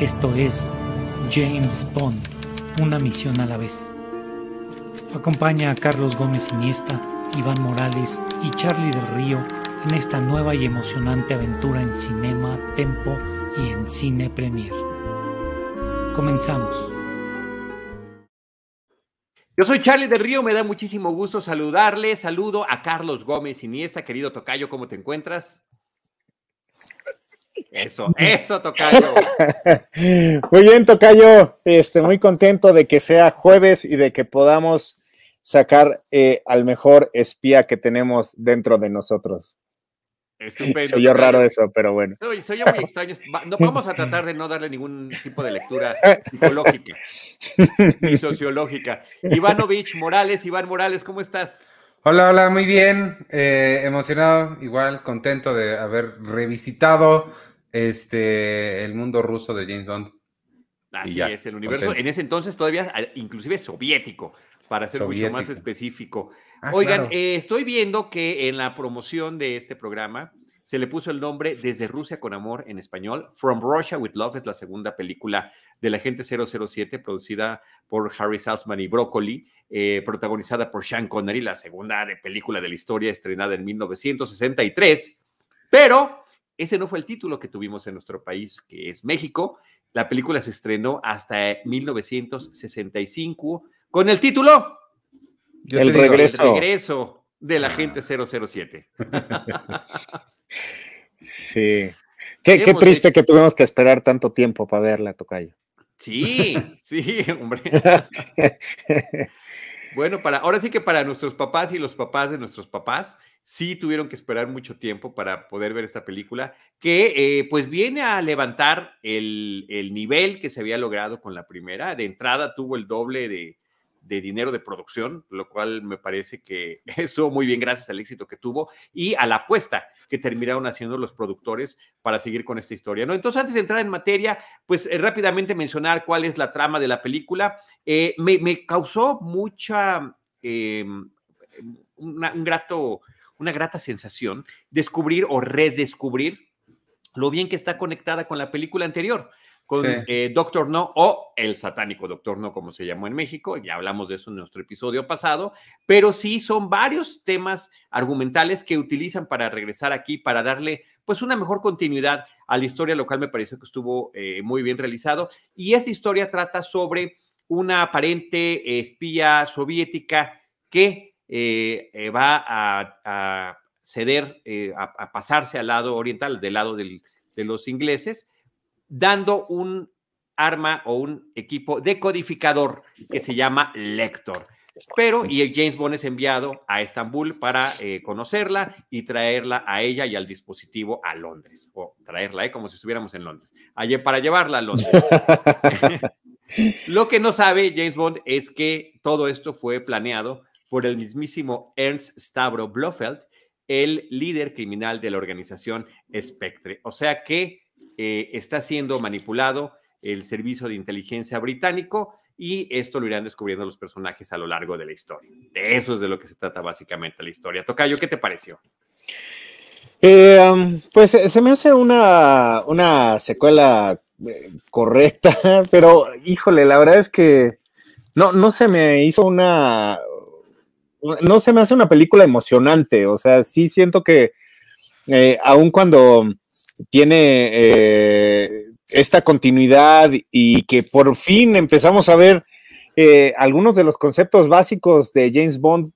Esto es James Bond, una misión a la vez. Acompaña a Carlos Gómez Iniesta, Iván Morales y Charlie del Río en esta nueva y emocionante aventura en Cinema, Tempo y en Cine Premier. Comenzamos. Yo soy Charlie del Río, me da muchísimo gusto saludarle. Saludo a Carlos Gómez Iniesta, querido Tocayo, ¿cómo te encuentras? Eso, eso, Tocayo. Muy bien, Tocayo. Este, muy contento de que sea jueves y de que podamos sacar eh, al mejor espía que tenemos dentro de nosotros. Estupendo. Soy yo raro eso, pero bueno. Soy, soy muy extraño. No, vamos a tratar de no darle ningún tipo de lectura psicológica ni sociológica. Ivanovich Morales, Iván Morales, ¿cómo estás? Hola, hola, muy bien. Eh, emocionado, igual, contento de haber revisitado este el mundo ruso de James Bond. Así es, el universo en ese entonces todavía inclusive soviético, para ser mucho más específico. Ah, Oigan, eh, estoy viendo que en la promoción de este programa se le puso el nombre Desde Rusia con Amor en español. From Russia with Love es la segunda película de la Agente 007, producida por Harry Salzman y Broccoli, eh, protagonizada por Sean Connery, la segunda de película de la historia, estrenada en 1963. Pero ese no fue el título que tuvimos en nuestro país, que es México. La película se estrenó hasta 1965 con el título el regreso. el regreso de la gente 007. sí. Qué, triste que tuvimos que esperar tanto tiempo para verla, Tocayo. Sí, sí, hombre. bueno, para, ahora sí que para nuestros papás y los papás de nuestros papás, sí tuvieron que esperar mucho tiempo para poder ver esta película, que eh, pues viene a levantar el, el, nivel que se había logrado con la primera. De entrada tuvo el doble de, de dinero de producción, lo cual me parece que estuvo muy bien gracias al éxito que tuvo y a la apuesta que terminaron haciendo los productores para seguir con esta historia. ¿no? Entonces, antes de entrar en materia, pues eh, rápidamente mencionar cuál es la trama de la película. Eh, me, causó mucha, eh, un grato, una grata sensación descubrir o redescubrir lo bien que está conectada con la película anterior con eh, Doctor No o el satánico Doctor No, como se llamó en México. Ya hablamos de eso en nuestro episodio pasado, pero sí son varios temas argumentales que utilizan para regresar aquí, para darle pues una mejor continuidad a la historia, lo cual me pareció que estuvo eh, muy bien realizado. Y esa historia trata sobre una aparente espía soviética que eh, va a, ceder, a, pasarse al lado oriental, del lado de los ingleses, dando un arma o un equipo decodificador que se llama Lector. Pero, y James Bond es enviado a Estambul para eh, conocerla y traerla a ella y al dispositivo a Londres, o traerla, ¿eh? como si estuviéramos en Londres, allí para llevarla a Londres. Lo que no sabe James Bond es que todo esto fue planeado por el mismísimo Ernst Stavro Blofeld, el líder criminal de la organización Spectre. O sea que eh, está siendo manipulado el servicio de inteligencia británico y esto lo irán descubriendo los personajes a lo largo de la historia. De eso es de lo que se trata básicamente la historia. Tocayo, ¿qué te pareció? Eh, pues eh, se me hace una, una secuela correcta, pero híjole, la verdad es que no, no se me hizo una, no se me hace una película emocionante, o sea, sí siento que eh, aun cuando tiene eh, esta continuidad y que por fin empezamos a ver eh, algunos de los conceptos básicos de James Bond,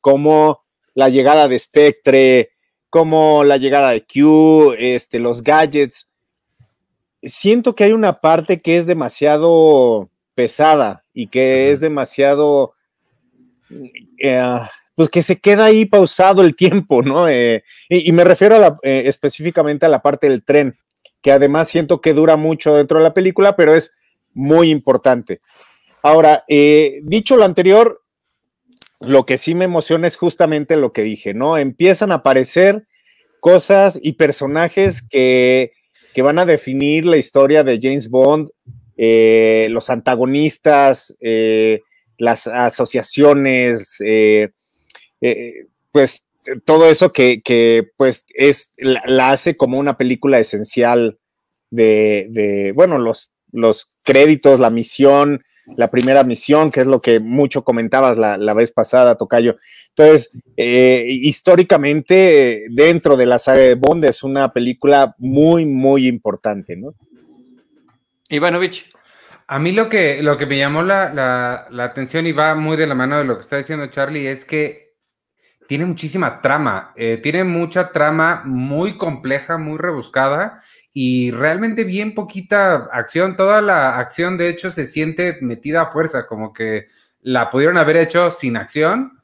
como la llegada de Spectre, como la llegada de Q, este, los gadgets, siento que hay una parte que es demasiado pesada y que es demasiado eh, pues que se queda ahí pausado el tiempo, ¿no? Eh, y, me refiero eh, específicamente a la parte del tren, que además siento que dura mucho dentro de la película, pero es muy importante. Ahora, dicho lo anterior, lo que sí me emociona es justamente lo que dije, ¿no? Empiezan a aparecer cosas y personajes que, van a definir la historia de James Bond, los antagonistas, eh, las asociaciones, pues todo eso que, pues es, la, hace como una película esencial de, bueno, los, los créditos, la misión, la primera misión, que es lo que mucho comentabas la, vez pasada, Tocayo. Entonces, eh, históricamente, dentro de la saga de Bond es una película muy, muy importante, ¿no? Ivanovich. A mí lo que, lo que me llamó la, la, atención y va muy de la mano de lo que está diciendo Charlie es que tiene muchísima trama, eh, tiene mucha trama muy compleja, muy rebuscada y realmente bien poquita acción. Toda la acción, de hecho, se siente metida a fuerza, como que la pudieron haber hecho sin acción.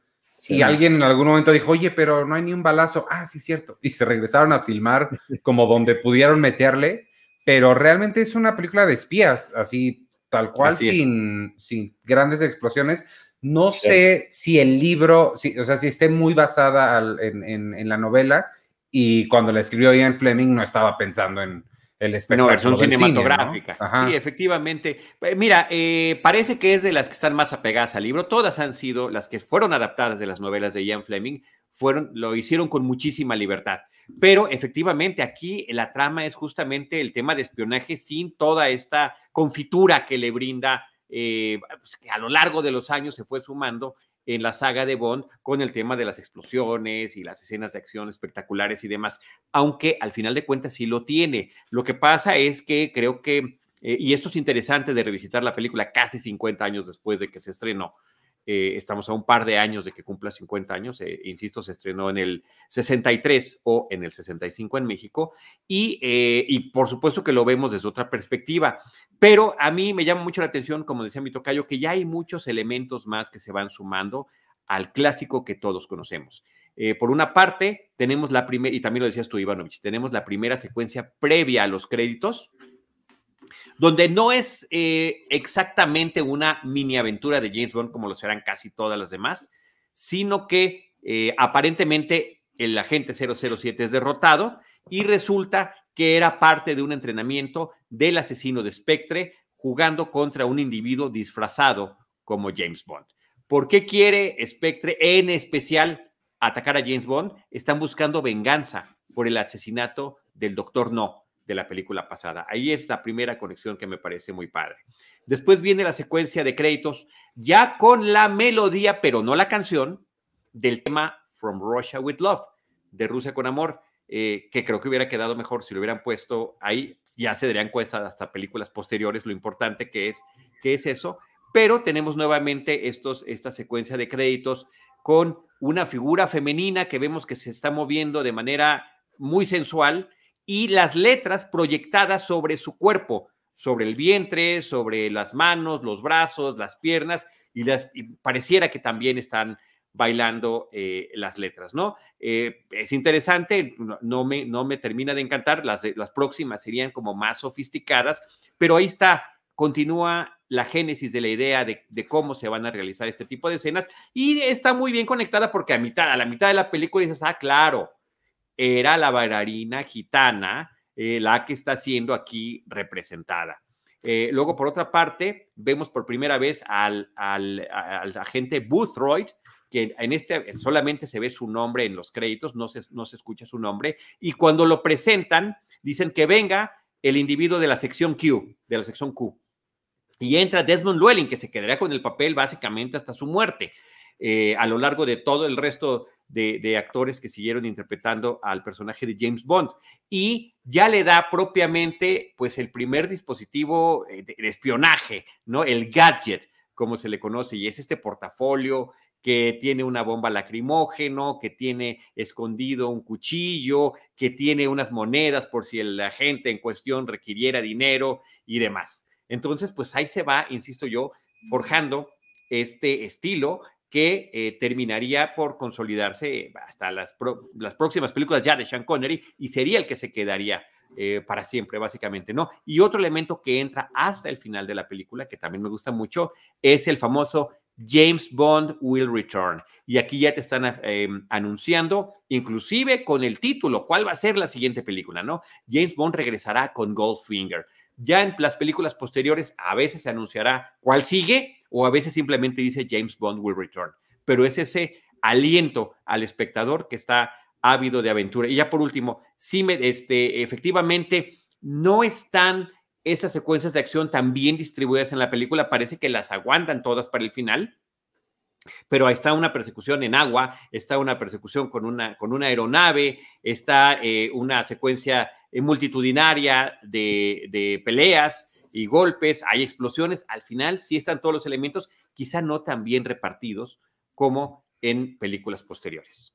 Y alguien en algún momento dijo, oye, pero no hay ni un balazo. Ah, sí, cierto. Y se regresaron a filmar como donde pudieron meterle. Pero realmente es una película de espías, así tal cual, sin, sin grandes explosiones. No sé si el libro, si, o sea, si esté muy basada en, en, en la novela, y cuando la escribió Ian Fleming no estaba pensando en el espectáculo. No, versión cinematográfica. Sí, efectivamente. Eh, mira, eh, parece que es de las que están más apegadas al libro. Todas han sido las que fueron adaptadas de las novelas de Ian Fleming. Fueron, lo hicieron con muchísima libertad. Pero efectivamente aquí la trama es justamente el tema de espionaje sin toda esta confitura que le brinda, eh, pues, que a lo largo de los años se fue sumando en la saga de Bond con el tema de las explosiones y las escenas de acción espectaculares y demás, aunque al final de cuentas sí lo tiene. Lo que pasa es que creo que, eh, y esto es interesante de revisitar la película casi 50 años después de que se estrenó, eh, estamos a un par de años de que cumpla 50 años, eh, insisto, se estrenó en el 63 o en el 65 en México, y, eh, y, por supuesto que lo vemos desde otra perspectiva, pero a mí me llama mucho la atención, como decía mi tocayo, que ya hay muchos elementos más que se van sumando al clásico que todos conocemos. por una parte, tenemos la primera, y también lo decías tú, Ivanovich, tenemos la primera secuencia previa a los créditos, donde no es eh, exactamente una mini aventura de James Bond como lo serán casi todas las demás, sino que eh, aparentemente el agente 007 es derrotado y resulta que era parte de un entrenamiento del asesino de Spectre jugando contra un individuo disfrazado como James Bond. ¿Por qué quiere Spectre en especial atacar a James Bond? Están buscando venganza por el asesinato del Doctor No, de la película pasada. Ahí es la primera conexión que me parece muy padre. Después viene la secuencia de créditos, ya con la melodía, pero no la canción, del tema From Russia with Love, de Rusia con Amor, eh, que creo que hubiera quedado mejor si lo hubieran puesto ahí. Ya se darían cuenta hasta películas posteriores lo importante que es, que es eso. Pero tenemos nuevamente estos, esta secuencia de créditos con una figura femenina que vemos que se está moviendo de manera muy sensual y las letras proyectadas sobre su cuerpo, sobre el vientre, sobre las manos, los brazos, las piernas, y, las, pareciera que también están bailando eh, las letras, ¿no? Eh, es interesante, no, me, no me termina de encantar, las, las próximas serían como más sofisticadas, pero ahí está, continúa la génesis de la idea de, de, cómo se van a realizar este tipo de escenas y está muy bien conectada porque a mitad, a la mitad de la película dices, ah, claro, era la bailarina gitana eh, la que está siendo aquí representada. Eh, luego, por otra parte, vemos por primera vez al, al, agente Boothroyd, que en este solamente se ve su nombre en los créditos, no se, no se escucha su nombre, y cuando lo presentan, dicen que venga el individuo de la sección Q, de la sección Q. Y entra Desmond Llewellyn, que se quedaría con el papel básicamente hasta su muerte. Eh, a lo largo de todo el resto de, actores que siguieron interpretando al personaje de James Bond. Y ya le da propiamente, pues, el primer dispositivo eh, de, espionaje, ¿no? El gadget, como se le conoce, y es este portafolio que tiene una bomba lacrimógeno, que tiene escondido un cuchillo, que tiene unas monedas por si el agente en cuestión requiriera dinero y demás. Entonces, pues ahí se va, insisto yo, forjando este estilo que eh, terminaría por consolidarse hasta las, las próximas películas ya de Sean Connery y sería el que se quedaría eh, para siempre, básicamente, ¿no? Y otro elemento que entra hasta el final de la película, que también me gusta mucho, es el famoso James Bond will return. Y aquí ya te están eh, anunciando, inclusive con el título, cuál va a ser la siguiente película, ¿no? James Bond regresará con Goldfinger. Ya en las películas posteriores a veces se anunciará cuál sigue o a veces simplemente dice James Bond will return. Pero es ese aliento al espectador que está ávido de aventura. Y ya por último, sí, me, este, efectivamente, no están esas secuencias de acción tan bien distribuidas en la película, parece que las aguantan todas para el final, pero ahí está una persecución en agua, está una persecución con una, con una aeronave, está eh, una secuencia eh, multitudinaria de, de, peleas y golpes, hay explosiones, al final sí están todos los elementos, quizá no tan bien repartidos como en películas posteriores.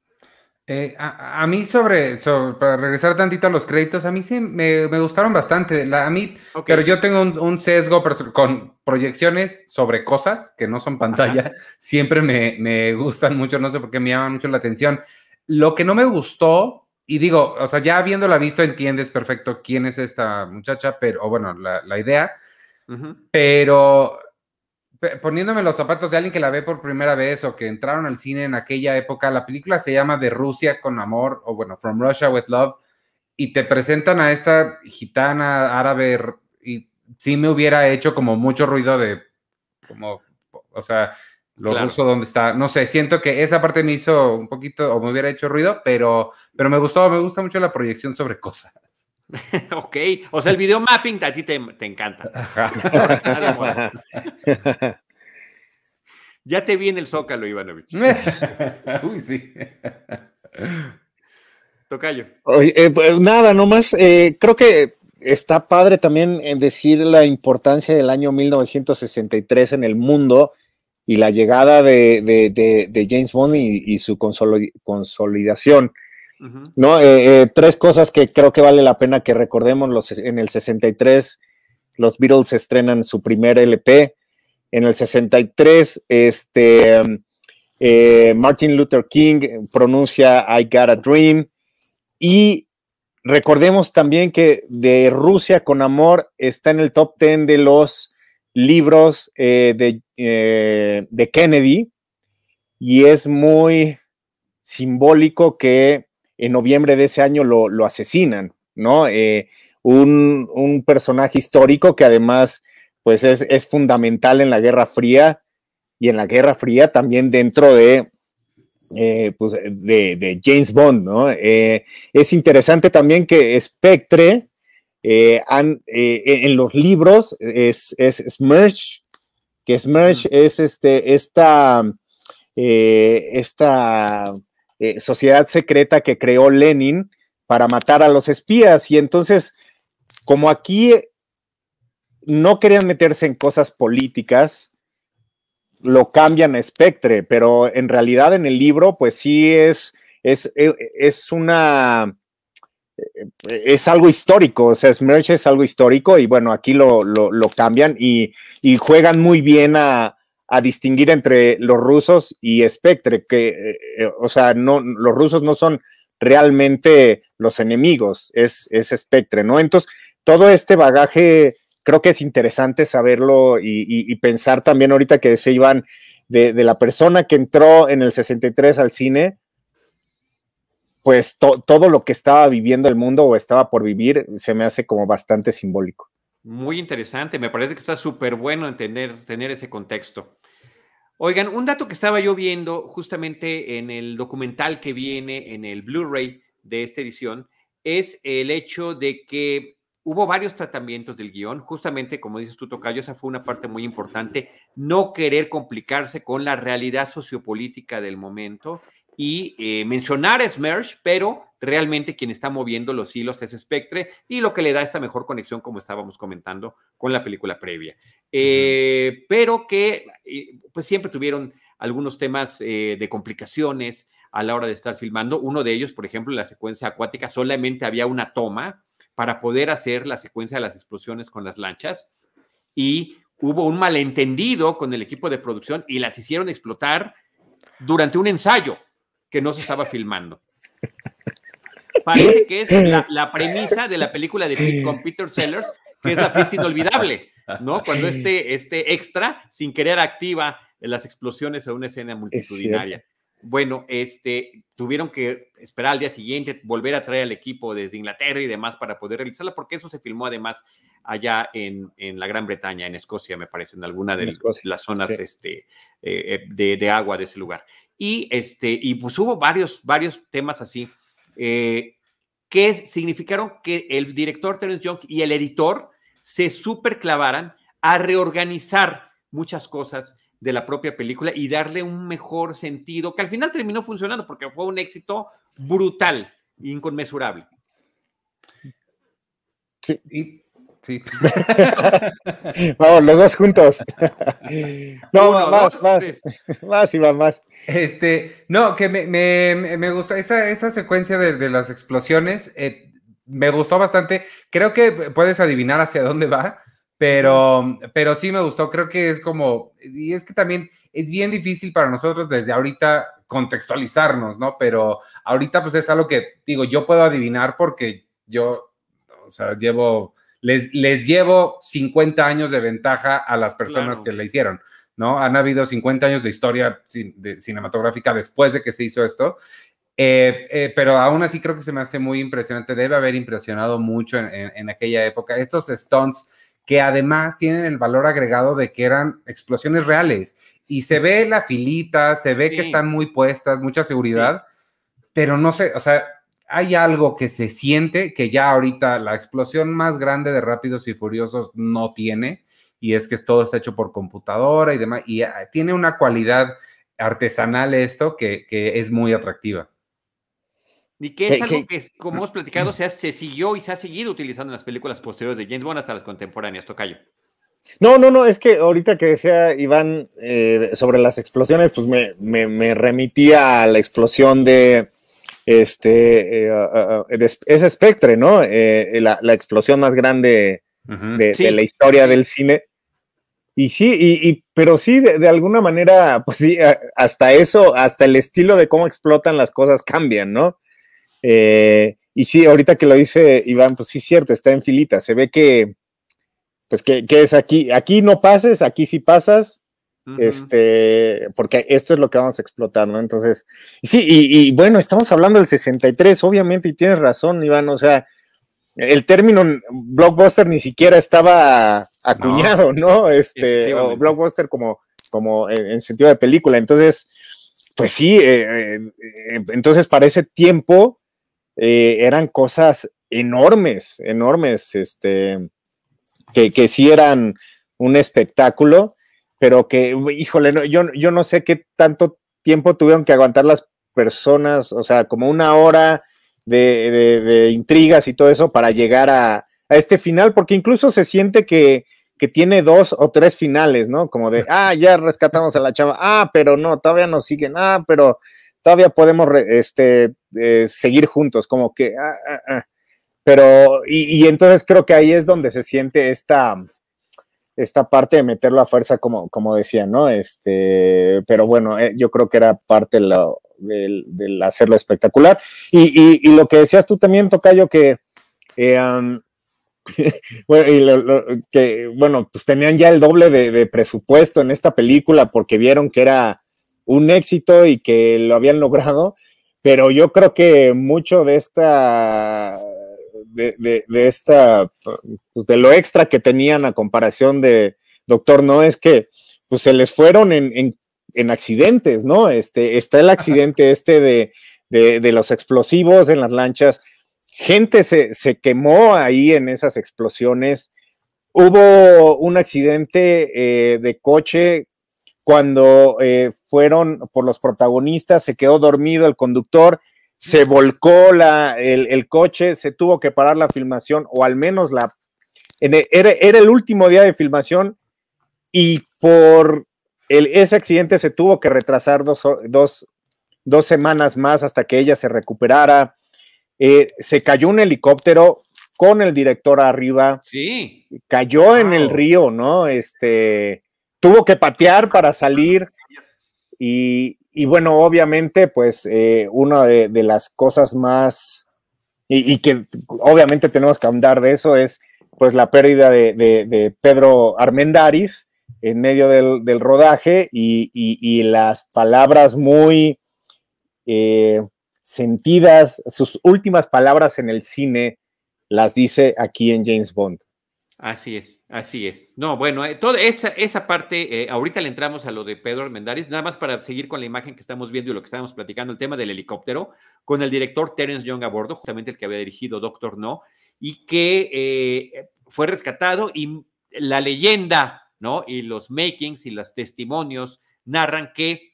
Eh, a, mí sobre, para regresar tantito a los créditos, a mí sí me, gustaron bastante. a mí, pero yo tengo un, sesgo con proyecciones sobre cosas que no son pantalla. Siempre me, me, gustan mucho, no sé por qué me llaman mucho la atención. Lo que no me gustó, y digo, o sea, ya habiéndola visto entiendes perfecto quién es esta muchacha, pero, o bueno, la, la idea, pero poniéndome los zapatos de alguien que la ve por primera vez o que entraron al cine en aquella época, la película se llama De Rusia con amor o bueno, From Russia with Love y te presentan a esta gitana árabe y sí me hubiera hecho como mucho ruido de como, o sea, lo ruso donde está, no sé, siento que esa parte me hizo un poquito o me hubiera hecho ruido, pero, pero me gustó, me gusta mucho la proyección sobre cosas. ok, o sea, el video mapping a ti te, encanta. ya te vi en el Zócalo, Ivanovich. Uy, sí. Tocayo. Eh, pues, nada, nomás, eh, creo que está padre también en decir la importancia del año 1963 en el mundo y la llegada de, James Bond y, su consolidación. ¿no? Eh, eh, tres cosas que creo que vale la pena que recordemos. Los, en el 63, los Beatles estrenan su primer LP. En el 63, este, eh, Martin Luther King pronuncia I Got a Dream. Y recordemos también que de Rusia con Amor está en el top 10 de los libros de, de Kennedy. Y es muy simbólico que en noviembre de ese año lo, asesinan, ¿no? Eh, un, personaje histórico que además, pues es, fundamental en la Guerra Fría y en la Guerra Fría también dentro de, eh, pues, de, James Bond, ¿no? Eh, es interesante también que Spectre, en los libros, es, es Smerch, que Smerch es este, esta, esta eh, sociedad secreta que creó Lenin para matar a los espías. Y entonces, como aquí no querían meterse en cosas políticas, lo cambian a Spectre, pero en realidad en el libro, pues sí es, es, e, es una es algo histórico, o sea, Smerch es algo histórico y bueno, aquí lo, cambian y, y, juegan muy bien a, a distinguir entre los rusos y Spectre, que, eh, eh, o sea, no, los rusos no son realmente los enemigos, es, es Spectre, ¿no? Entonces, todo este bagaje creo que es interesante saberlo y, pensar también ahorita que se iban de, la persona que entró en el 63 al cine, pues todo lo que estaba viviendo el mundo o estaba por vivir se me hace como bastante simbólico. Muy interesante, me parece que está súper bueno entender, tener ese contexto. Oigan, un dato que estaba yo viendo justamente en el documental que viene en el Blu-ray de esta edición es el hecho de que hubo varios tratamientos del guion, justamente como dices tú, Tocayo, esa fue una parte muy importante, no querer complicarse con la realidad sociopolítica del momento y eh, mencionar a Smersh, pero realmente quien está moviendo los hilos es Spectre y lo que le da esta mejor conexión, como estábamos comentando, con la película previa. Eh, pero que eh, pues siempre tuvieron algunos temas de complicaciones a la hora de estar filmando. Uno de ellos, por ejemplo, en la secuencia acuática solamente había una toma para poder hacer la secuencia de las explosiones con las lanchas y hubo un malentendido con el equipo de producción y las hicieron explotar durante un ensayo que no se estaba filmando. parece que es la, la premisa de la película de Pete- con Peter Sellers, que es la fiesta inolvidable, ¿no? Cuando este, este extra, sin querer, activa las explosiones a una escena multitudinaria. Bueno, este, tuvieron que esperar al día siguiente, volver a traer al equipo desde Inglaterra y demás para poder realizarla, porque eso se filmó además allá en, en la Gran Bretaña, en Escocia, me parece, en alguna de En las zonas sí. este, eh, eh, de, de agua de ese lugar. Y, este, y pues hubo varios, varios temas así eh, que significaron que el director Terence Young y el editor se superclavaran a reorganizar muchas cosas de la propia película y darle un mejor sentido, que al final terminó funcionando porque fue un éxito brutal, inconmensurable. Y- sí. Vamos, los dos juntos. No, Uno, más, dos, más, tres. más, Iván, más. Este, no, que me, me, me- gustó esa, esa secuencia de, de las explosiones, eh, me gustó bastante. Creo que puedes adivinar hacia dónde va, pero, pero sí me gustó. Creo que es como, y es que también es bien difícil para nosotros desde ahorita contextualizarnos, ¿no? Pero ahorita pues es algo que digo, yo puedo adivinar porque yo, o sea, llevo, les, les llevo 50 años de ventaja a las personas Claro. que la hicieron. ¿no? Han habido 50 años de historia cin- de- cinematográfica después de que se hizo esto, eh, eh, pero aún así creo que se me hace muy impresionante, debe haber impresionado mucho en, en- en aquella época. Estos stunts que además tienen el valor agregado de que eran explosiones reales y se ve la filita, se ve que están muy puestas, mucha seguridad, pero no sé, o sea, hay algo que se siente que ya ahorita la explosión más grande de Rápidos y Furiosos no tiene, y es que todo está hecho por computadora y demás, y ah, tiene una cualidad artesanal esto que, que es muy atractiva. Y que es algo que- como hemos platicado, se, ha- se siguió y se ha seguido utilizando en las películas posteriores de James Bond hasta las contemporáneas, Tocayo. No, no, no, es que ahorita que decía Iván eh, sobre las explosiones, pues me, me, me remitía a la explosión de este, eh, ah, ah, de- es Spectre, ¿no? Eh, la, la explosión más grande de, Sí. de la historia del cine. Y sí, y, y- pero sí, de, de alguna manera, pues sí, hasta eso, hasta el estilo de cómo explotan las cosas cambian, ¿no? Eh, y sí, ahorita que lo dice Iván, pues sí, cierto, está en filita, se ve que, pues que, que es aquí, aquí no pases, aquí sí pasas, Este, porque esto es lo que vamos a explotar, ¿no? Entonces, y sí, y, y bueno, estamos hablando del 63, obviamente, y tienes razón, Iván, o sea, el término blockbuster ni siquiera estaba acuñado, ¿no? Este, o blockbuster como, como en, en sentido de película. Entonces, pues sí, eh, eh, entonces para ese tiempo eh, eran cosas enormes, enormes, este, que, que sí eran un espectáculo, pero que, híjole, no, yo, yo no sé qué tanto tiempo tuvieron que aguantar las personas, o sea, como una hora de, de- de intrigas y todo eso para llegar a, a este final, porque incluso se siente que, que tiene dos o tres finales, ¿no? Como de, ah, ya rescatamos a la chava, ah, pero no, todavía nos siguen, ah, pero todavía podemos este, eh, seguir juntos, como que, ah, ah, ah. Pero, y, y entonces creo que ahí es donde se siente esta, esta parte de meterlo a fuerza, como, como decía, ¿no? Este, pero bueno, eh, yo creo que era parte lo- del, hacerlo espectacular. Y, y- lo que decías tú también, Tocayo, que, eh, bueno, que, bueno, pues tenían ya el doble de presupuesto en esta película porque vieron que era un éxito y que lo habían logrado, pero yo creo que mucho de esta, de, de- de esta, pues de lo extra que tenían a comparación de Doctor No es que pues se les fueron en, en- en accidentes, ¿no? Este, está el accidente este de, de- de los explosivos en las lanchas, gente se, se quemó ahí en esas explosiones, hubo un accidente eh, de coche cuando eh, fueron por los protagonistas, se quedó dormido el conductor, se volcó la, el, el coche, se tuvo que parar la filmación, o al menos la... el- era, era el último día de filmación y por el, ese accidente se tuvo que retrasar dos, dos, dos semanas más hasta que ella se recuperara. Eh, se cayó un helicóptero con el director arriba Sí. cayó en el río, ¿no? Este, tuvo que patear para salir y, bueno, obviamente, pues eh, una de, las cosas más y, que obviamente tenemos que ahondar de eso, es pues la pérdida de, Pedro Armendaris en medio del, rodaje y, las palabras muy eh, sentidas, sus últimas palabras en el cine las dice aquí en James Bond. Así es, así es. No, bueno, eh, toda esa, esa parte, eh, ahorita le entramos a lo de Pedro Armendáriz, nada más para seguir con la imagen que estamos viendo y lo que estábamos platicando, el tema del helicóptero, con el director Terence Young a bordo, justamente el que había dirigido Doctor No, y que eh, fue rescatado y la leyenda, ¿no? Y los makings y los testimonios narran que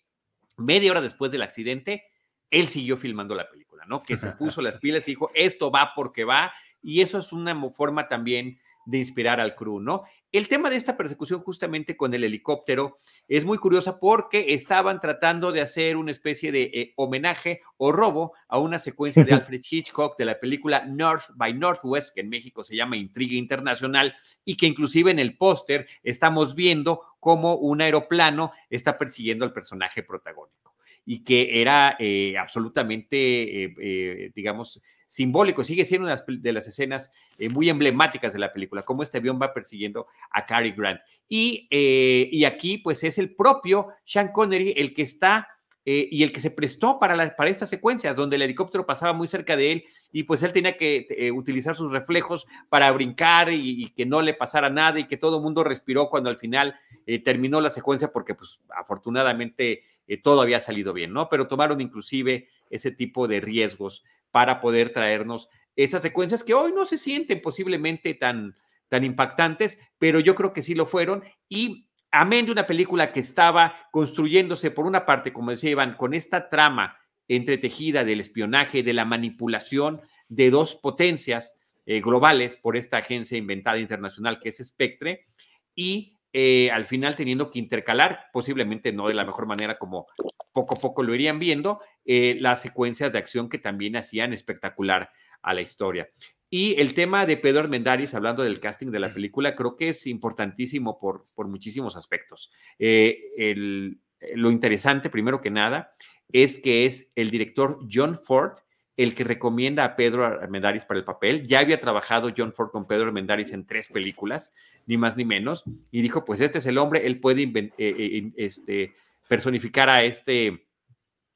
media hora después del accidente, él siguió filmando la película, ¿no? Que se puso las pilas y dijo, esto va porque va, y eso es una forma también de inspirar al crew, ¿no? El tema de esta persecución justamente con el helicóptero es muy curiosa porque estaban tratando de hacer una especie de eh, homenaje o robo a una secuencia de Alfred Hitchcock de la película North by Northwest, que en México se llama Intriga Internacional, y que inclusive en el póster estamos viendo cómo un aeroplano está persiguiendo al personaje protagónico y que era eh, absolutamente, eh, digamos, simbólico, sigue siendo una de las escenas eh, muy emblemáticas de la película, cómo este avión va persiguiendo a Cary Grant. Y, eh, y aquí, pues es el propio Sean Connery el que está eh, y el que se prestó para, para estas secuencias, donde el helicóptero pasaba muy cerca de él y pues él tenía que utilizar sus reflejos para brincar y, que no le pasara nada y que todo el mundo respiró cuando al final terminó la secuencia porque pues afortunadamente todo había salido bien, ¿no? Pero tomaron inclusive ese tipo de riesgos para poder traernos esas secuencias que hoy no se sienten posiblemente tan, tan impactantes, pero yo creo que sí lo fueron. Y amén de una película que estaba construyéndose, por una parte, como decía Iván, con esta trama entretejida del espionaje, de la manipulación de dos potencias eh, globales por esta agencia inventada internacional que es Spectre, y eh, al final teniendo que intercalar, posiblemente no de la mejor manera como poco a poco lo irían viendo, eh, las secuencias de acción que también hacían espectacular a la historia. Y el tema de Pedro Armendáriz, hablando del casting de la película, creo que es importantísimo por, por muchísimos aspectos. Eh, lo interesante, primero que nada, es que es el director John Ford, el que recomienda a Pedro Armendáriz para el papel. Ya había trabajado John Ford con Pedro Armendáriz en tres películas, ni más ni menos, y dijo, pues este es el hombre, él puede eh, eh, este, personificar a este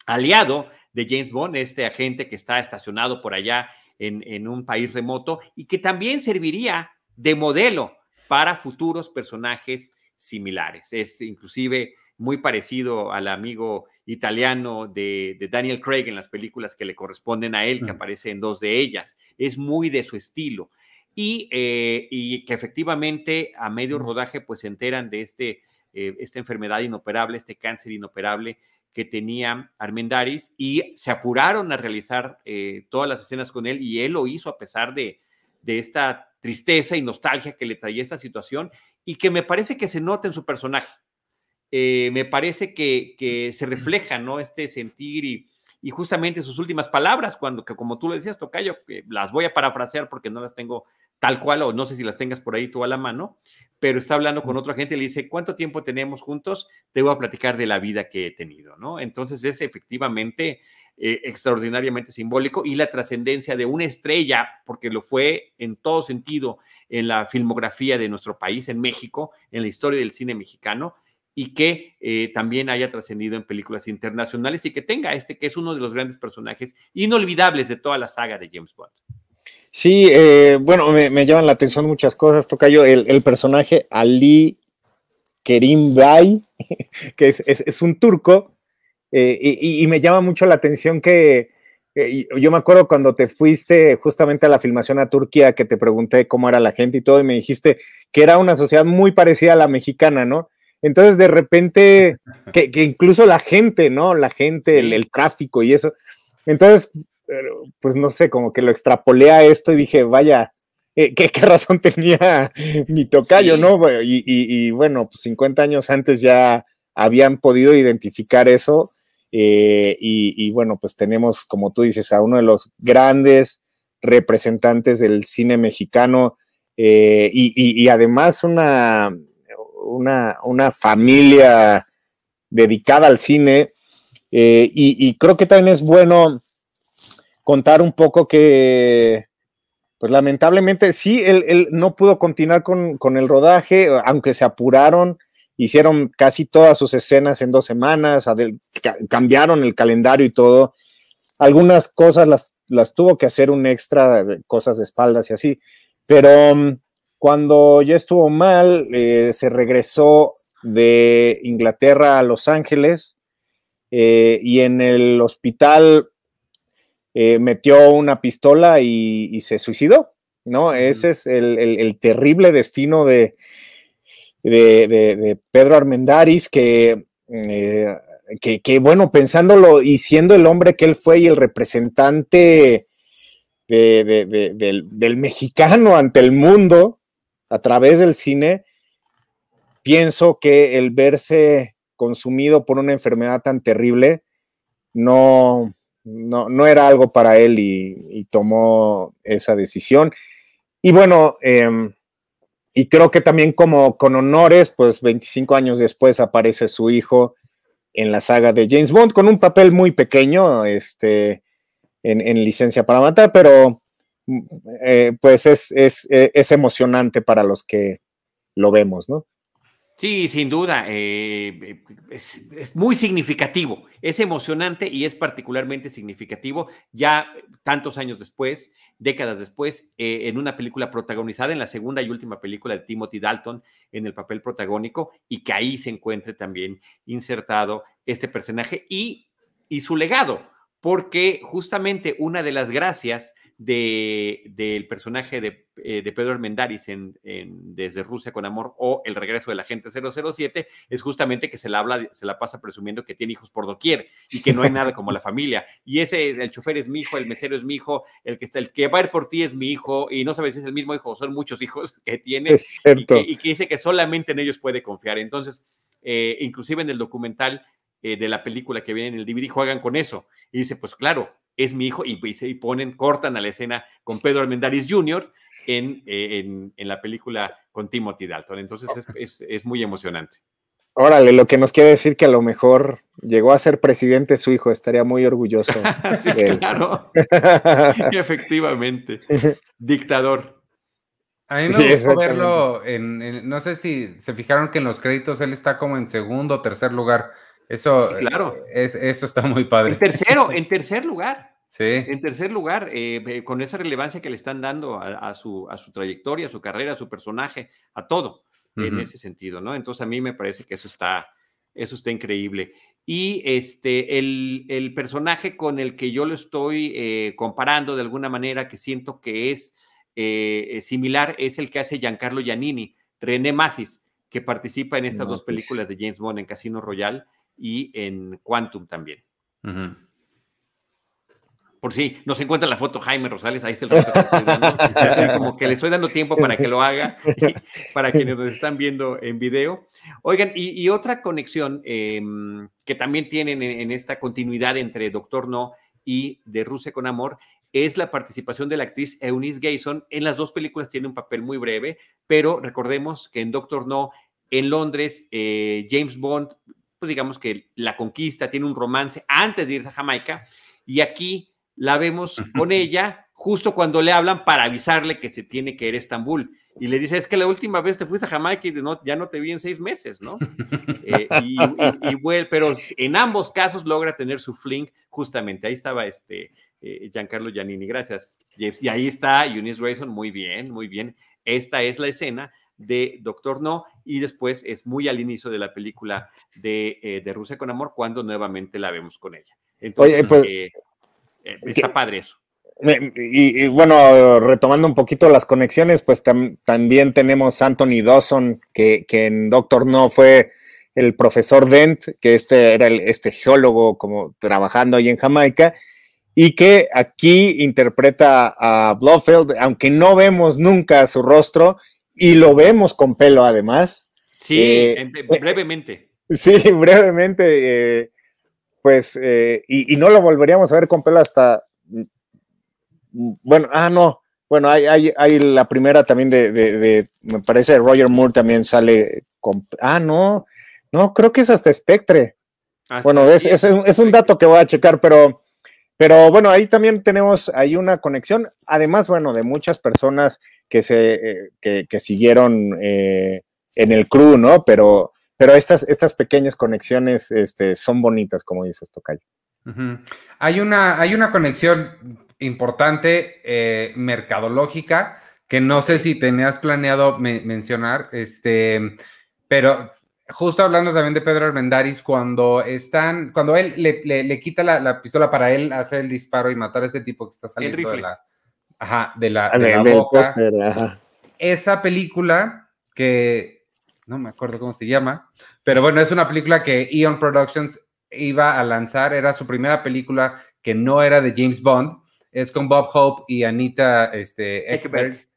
aliado de James Bond, este agente que está estacionado por allá en, en un país remoto y que también serviría de modelo para futuros personajes similares. Es inclusive muy parecido al amigo italiano de, Daniel Craig en las películas que le corresponden a él, que aparece en dos de ellas. Es muy de su estilo. Y, eh, y que efectivamente a medio rodaje pues se enteran de este, eh, esta enfermedad inoperable, este cáncer inoperable que tenía Armendaris y se apuraron a realizar eh, todas las escenas con él y él lo hizo a pesar de, de esta tristeza y nostalgia que le traía esta situación y que me parece que se nota en su personaje. Eh, me parece que, se refleja, ¿no? Este sentir y, y, justamente sus últimas palabras, cuando, que como tú le decías, Tocayo, las voy a parafrasear porque no las tengo tal cual, o no sé si las tengas por ahí tú a la mano, pero está hablando con otra gente y le dice, ¿cuánto tiempo tenemos juntos? Te voy a platicar de la vida que he tenido, ¿no? Entonces es efectivamente eh, extraordinariamente simbólico y la trascendencia de una estrella, porque lo fue en todo sentido en la filmografía de nuestro país, en México, en la historia del cine mexicano, y que eh, también haya trascendido en películas internacionales y que tenga este que es uno de los grandes personajes inolvidables de toda la saga de James Bond. Sí, eh, bueno, me, llaman la atención muchas cosas, Tocayo, el, el personaje Ali Kerim Bey, que es, un turco, eh, y, me llama mucho la atención que yo me acuerdo cuando te fuiste justamente a la filmación a Turquía, que te pregunté cómo era la gente y todo, y me dijiste que era una sociedad muy parecida a la mexicana, ¿no? Entonces, de repente, que, incluso la gente, ¿no? La gente, el, tráfico y eso. Entonces, pues no sé, como que lo extrapolé a esto y dije, vaya, eh, ¿qué, razón tenía mi tocayo, ¿no? Y, bueno, pues 50 años antes ya habían podido identificar eso. Eh, y, bueno, pues tenemos, como tú dices, a uno de los grandes representantes del cine mexicano eh, y, además una, una, familia dedicada al cine eh, y, creo que también es bueno contar un poco que, pues lamentablemente sí, él, no pudo continuar con, con, el rodaje, aunque se apuraron, hicieron casi todas sus escenas en dos semanas, cambiaron el calendario y todo. Algunas cosas las, las tuvo que hacer un extra, cosas de espaldas y así, pero um, cuando ya estuvo mal, eh, se regresó de Inglaterra a Los Ángeles eh, y en el hospital eh, metió una pistola y, se suicidó, ¿no? Ese es el, terrible destino de, de, Pedro Armendaris, que, que, bueno, pensándolo y siendo el hombre que él fue y el representante del, del, mexicano ante el mundo, a través del cine, pienso que el verse consumido por una enfermedad tan terrible no, no, era algo para él y, tomó esa decisión. Y bueno, em, y creo que también como con honores, pues 25 años después aparece su hijo en la saga de James Bond con un papel muy pequeño, este, en licencia para matar, pero eh, pues es, eh, es, emocionante para los que lo vemos, ¿no? Sí, sin duda, eh, es, muy significativo, es emocionante y es particularmente significativo ya tantos años después, décadas después, en una película protagonizada en la segunda y última película de Timothy Dalton en el papel protagónico y que ahí se encuentre también insertado este personaje y, y su legado, porque justamente una de las gracias del personaje de, eh, de, Pedro Armendáriz en, Desde Rusia con Amor o El regreso de la gente 007 es justamente que se la habla, se la pasa presumiendo que tiene hijos por doquier y que no hay nada como la familia. Y ese, el chofer es mi hijo, el mesero es mi hijo, el que está, el que va a ir por ti es mi hijo, y no sabes si es el mismo hijo, son muchos hijos que tiene y que, y que, dice que solamente en ellos puede confiar. Entonces, eh, inclusive en el documental eh, de la película que viene en el DVD juegan con eso. Y dice, pues claro, es mi hijo, y, y ponen, cortan a la escena con Pedro Armendáriz Jr. En, eh, en, en, la película con Timothy Dalton. Entonces es, es, muy emocionante. Órale, lo que nos quiere decir que a lo mejor llegó a ser presidente su hijo, estaría muy orgulloso. sí, claro. Efectivamente. Dictador. A mí me gustó verlo en, no sé si se fijaron que en los créditos él está como en segundo o tercer lugar. Eso, claro. Es, eso está muy padre. En tercero, en tercer lugar. Sí. En tercer lugar, eh, con esa relevancia que le están dando a, su, a su trayectoria, a su carrera, a su personaje, a todo, en ese sentido, ¿no? Entonces a mí me parece que eso está, eso está increíble. Y este, el, el personaje con el que yo lo estoy eh, comparando de alguna manera, que siento que es eh, similar, es el que hace Giancarlo Giannini, René Mathis, que participa en estas dos películas de James Bond en Casino Royale y en Quantum también. Por si no se encuentra la foto Jaime Rosales, ahí está el resto como que le estoy dando tiempo para que lo haga, para quienes nos están viendo en video. Oigan, y, otra conexión em, que también tienen en, esta continuidad entre Doctor No y De Rusia con Amor es la participación de la actriz Eunice Gayson. En las dos películas tiene un papel muy breve, pero recordemos que en Doctor No, en Londres, eh, James Bond pues digamos que la conquista, tiene un romance antes de irse a Jamaica, y aquí la vemos con ella justo cuando le hablan para avisarle que se tiene que ir a Estambul. Y le dice, es que la última vez te fuiste a Jamaica y no, ya no te vi en seis meses, ¿no? Eh, y, pero en ambos casos logra tener su fling, justamente. Ahí estaba este eh, Giancarlo Giannini, gracias, Y ahí está Eunice Grayson, muy bien, muy bien. Esta es la escena de Doctor No y después es muy al inicio de la película de, eh, de Rusia con Amor cuando nuevamente la vemos con ella. Entonces, pues, eh, eh, está padre eso. Y, bueno, retomando un poquito las conexiones, pues también tenemos Anthony Dawson, que, que, en Doctor No fue el profesor Dent, que este era el, este geólogo como trabajando ahí en Jamaica, y que aquí interpreta a Blofeld, aunque no vemos nunca su rostro, y lo vemos con pelo además. Sí, eh, eh, brevemente. sí, brevemente. Eh, pues, y, no lo volveríamos a ver con pelo hasta. Mm, bueno, ah, no. Bueno, hay, hay, hay la primera también de, me parece, Roger Moore también sale con. Ah, no. No, creo que es hasta Spectre. bueno, es, es, un dato que voy a checar, pero Pero bueno, ahí también tenemos ahí una conexión, además, bueno, de muchas personas que se eh, que, siguieron eh, en el crew, ¿no? Pero, pero estas, estas pequeñas conexiones este, son bonitas, como dices, Tocayo. Hay, una, hay una conexión importante eh, mercadológica que no sé si tenías planeado me- mencionar, este, pero justo hablando también de Pedro Armendáriz, cuando están, cuando él le, le- le quita la, la pistola para él hacer el disparo y matar a este tipo que está saliendo de rifle. la, ajá, de la, Ah, de la boca ajá. esa película que no me acuerdo cómo se llama, pero bueno, es una película que Eon Productions iba a lanzar, era su primera película que no era de James Bond, es con Bob Hope y Anita este, Ekberg. Ekberg.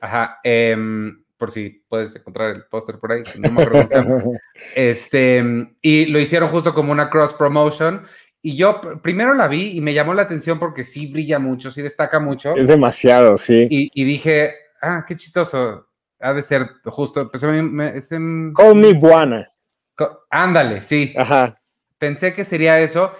Ajá, em, por si puedes encontrar el póster por ahí, no me. Este, y lo hicieron justo como una cross promotion. Y yo pr- primero la vi y me llamó la atención porque sí brilla mucho, sí destaca mucho. Es demasiado, sí. Y, y dije, ah, qué chistoso. Ha de ser justo. Pues, me- me- es en- Call me Buana. ándale, sí. Ajá. Pensé que sería eso,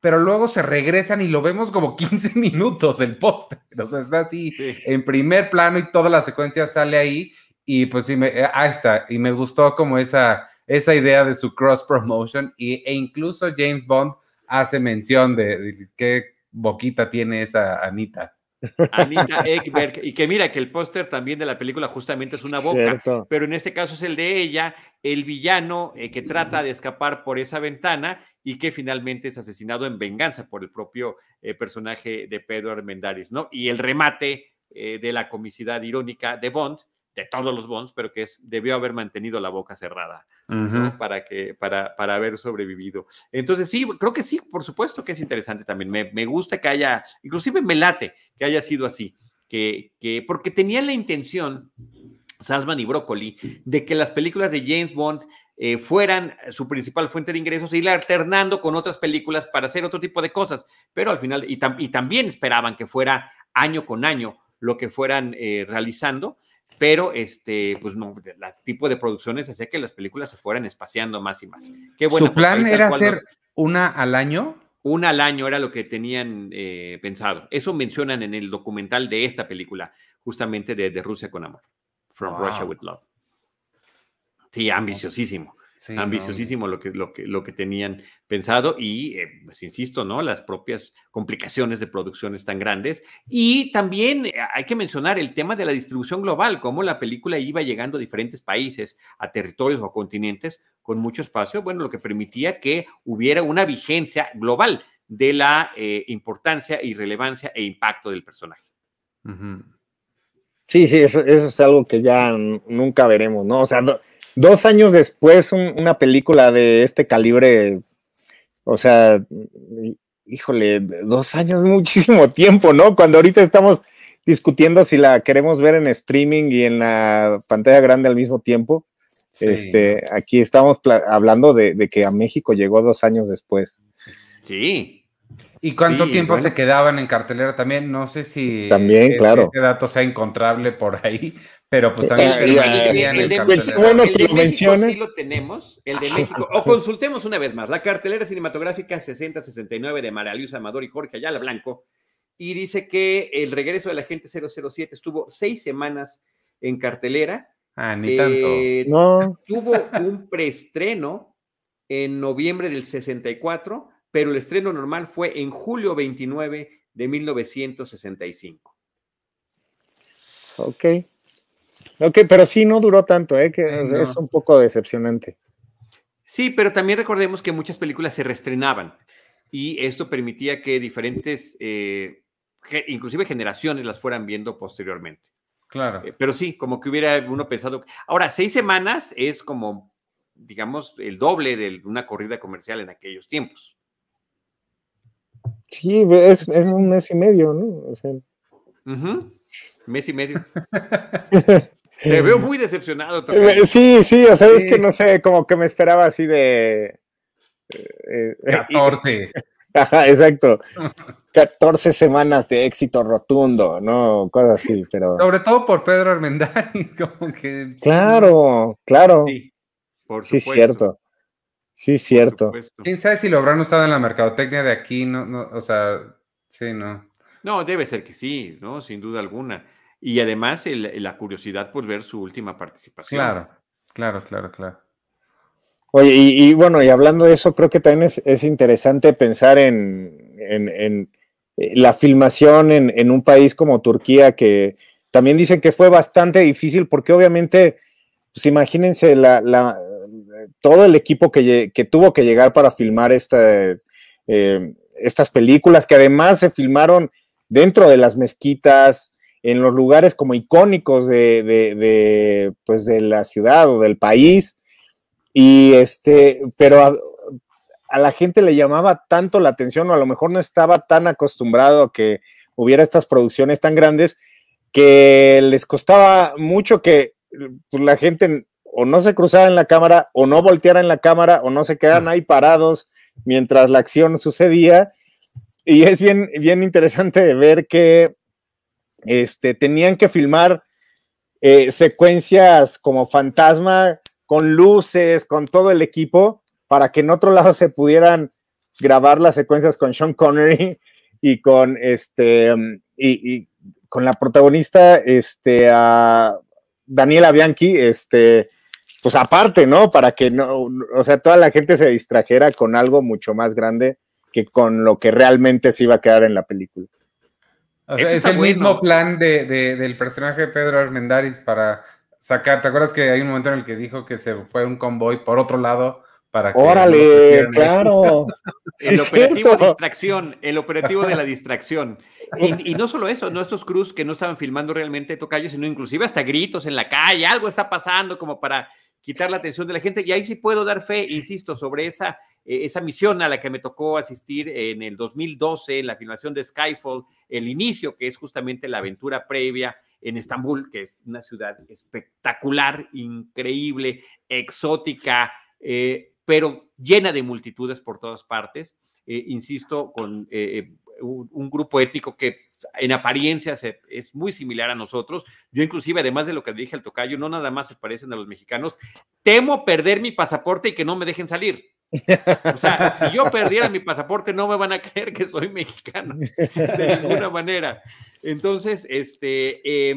pero luego se regresan y lo vemos como 15 minutos el póster. O sea, está así Sí. en primer plano y toda la secuencia sale ahí. Y pues sí, me, eh, ahí está. Y me gustó como esa, esa idea de su cross promotion. Y, e incluso James Bond hace mención de, de qué boquita tiene esa Anita. Anita Ekberg. Y que mira que el póster también de la película justamente es una boca. Cierto. pero en este caso es el de ella, el villano eh, que trata de escapar por esa ventana y que finalmente es asesinado en venganza por el propio eh, personaje de Pedro Armendáriz, ¿no? Y el remate eh, de la comicidad irónica de Bond, de todos los Bonds, pero que es, debió haber mantenido la boca cerrada, ¿no? Para, que, para, para haber sobrevivido. Entonces, sí, creo que sí, por supuesto que es interesante también. Me, me gusta que haya, inclusive me late que haya sido así, que, que porque tenían la intención Salzman y Broccoli, de que las películas de James Bond eh, fueran su principal fuente de ingresos e ir alternando con otras películas para hacer otro tipo de cosas. Pero al final, y, tam- y también esperaban que fuera año con año lo que fueran eh, realizando, pero este, pues no, el tipo de producciones hacía que las películas se fueran espaciando más y más. Qué bueno, Su pues, plan era hacer nos- una al año. una al año era lo que tenían eh, pensado. Eso mencionan en el documental de esta película, justamente de, de Rusia con amor. From Wow. Russia with Love. Sí, ambiciosísimo, Sí, no, ambiciosísimo lo, que, lo, que, lo que tenían pensado y, eh, pues insisto, ¿no? Las propias complicaciones de producciones tan grandes. Y también eh, hay que mencionar el tema de la distribución global, cómo la película iba llegando a diferentes países, a territorios o a continentes con mucho espacio, bueno, lo que permitía que hubiera una vigencia global de la eh, importancia y relevancia e impacto del personaje. Sí, sí, eso, eso es algo que ya nunca veremos, ¿no? O sea, do- dos años después, un- una película de este calibre, o sea, hí- híjole, dos años es muchísimo tiempo, ¿no? Cuando ahorita estamos discutiendo si la queremos ver en streaming y en la pantalla grande al mismo tiempo. Sí, este, aquí estamos hablando de, de que a México llegó dos años después. Sí, ¿Y cuánto Sí, tiempo bueno. se quedaban en cartelera también? No sé si También, ese- claro. ese dato sea encontrable por ahí, pero pues también Ah, El- de. México- Bueno el que de lo México menciones. Sí lo tenemos, el de México. O consultemos una vez más la cartelera cinematográfica 6069 de María Luisa Amador y Jorge Ayala Blanco. Y dice que el regreso de la gente 007 estuvo seis semanas en cartelera. Ah, ni tanto. Eh, No, Tuvo un preestreno en noviembre del 64, pero el estreno normal fue en julio 29 de 1965. ok. Ok, pero sí, no duró tanto, ¿eh? Que no. es un poco decepcionante. Sí, pero también recordemos que muchas películas se reestrenaban y esto permitía que diferentes, eh, inclusive generaciones, las fueran viendo posteriormente. Claro. Eh, pero sí, como que hubiera uno pensado. Ahora, seis semanas es como, digamos, el doble de una corrida comercial en aquellos tiempos. Sí, es, es un mes y medio, ¿no? O sea, Mes y medio. Te veo muy decepcionado. Tocayo. sí, sí, o sea, es Sí. que no sé, como que me esperaba así de... eh, eh, 14. Ajá, exacto. 14 semanas de éxito rotundo, ¿no? Cosas así, pero... Sobre todo por Pedro Armendáriz, como que... sí, Claro, claro. Sí, por Sí, supuesto. cierto. Sí, cierto. ¿Quién sabe si lo habrán usado en la mercadotecnia de aquí? No, no, o sea, Sí, no. No, debe ser que sí, ¿no? Sin duda alguna. Y además el- la curiosidad por ver su última participación. Claro, claro, claro, claro. Oye, y, y bueno, y hablando de eso, creo que también es, es interesante pensar en, en- en, eh, la filmación en, en un país como Turquía, que también dicen que fue bastante difícil, porque obviamente, pues imagínense la, la- todo el equipo que, tuvo que llegar para filmar esta, eh, estas películas, que además se filmaron dentro de las mezquitas, en los lugares como icónicos de, pues de la ciudad o del país. Y este, pero a, a la gente le llamaba tanto la atención, o a lo mejor no estaba tan acostumbrado a que hubiera estas producciones tan grandes, que les costaba mucho que pues, la gente o no se cruzara en la cámara, o no volteara en la cámara, o no se quedaran ahí parados mientras la acción sucedía. Y es bien, bien interesante ver que este, tenían que filmar eh, secuencias como fantasma, con luces, con todo el equipo, para que en otro lado se pudieran grabar las secuencias con Sean Connery y con este y, y con la protagonista, este, a Daniela Bianchi, este, pues aparte, ¿no? Para que no, o sea, toda la gente se distrajera con algo mucho más grande que con lo que realmente se iba a quedar en la película. O sea, Eso es el bueno. mismo plan de, de- del personaje de Pedro Armendáriz para sacar. ¿Te acuerdas que hay un momento en el que dijo que se fue un convoy por otro lado para que. Órale, claro. El Sí, operativo cierto. distracción, el operativo de la distracción. Y, y no solo eso, no estos crews que no estaban filmando realmente tocayo, sino inclusive hasta gritos en la calle, algo está pasando como para quitar la atención de la gente. Y ahí sí puedo dar fe, insisto, sobre esa, eh, esa misión a la que me tocó asistir en el 2012, en la filmación de Skyfall, el inicio, que es justamente la aventura previa en Estambul, que es una ciudad espectacular, increíble, exótica, eh, pero llena de multitudes por todas partes. Eh, insisto, con un, grupo étnico que en apariencia es muy similar a nosotros. Yo inclusive, además de lo que dije al tocayo, no nada más se parecen a los mexicanos, temo perder mi pasaporte y que no me dejen salir. O sea, si yo perdiera mi pasaporte, no me van a creer que soy mexicano de ninguna manera. Entonces, este, eh,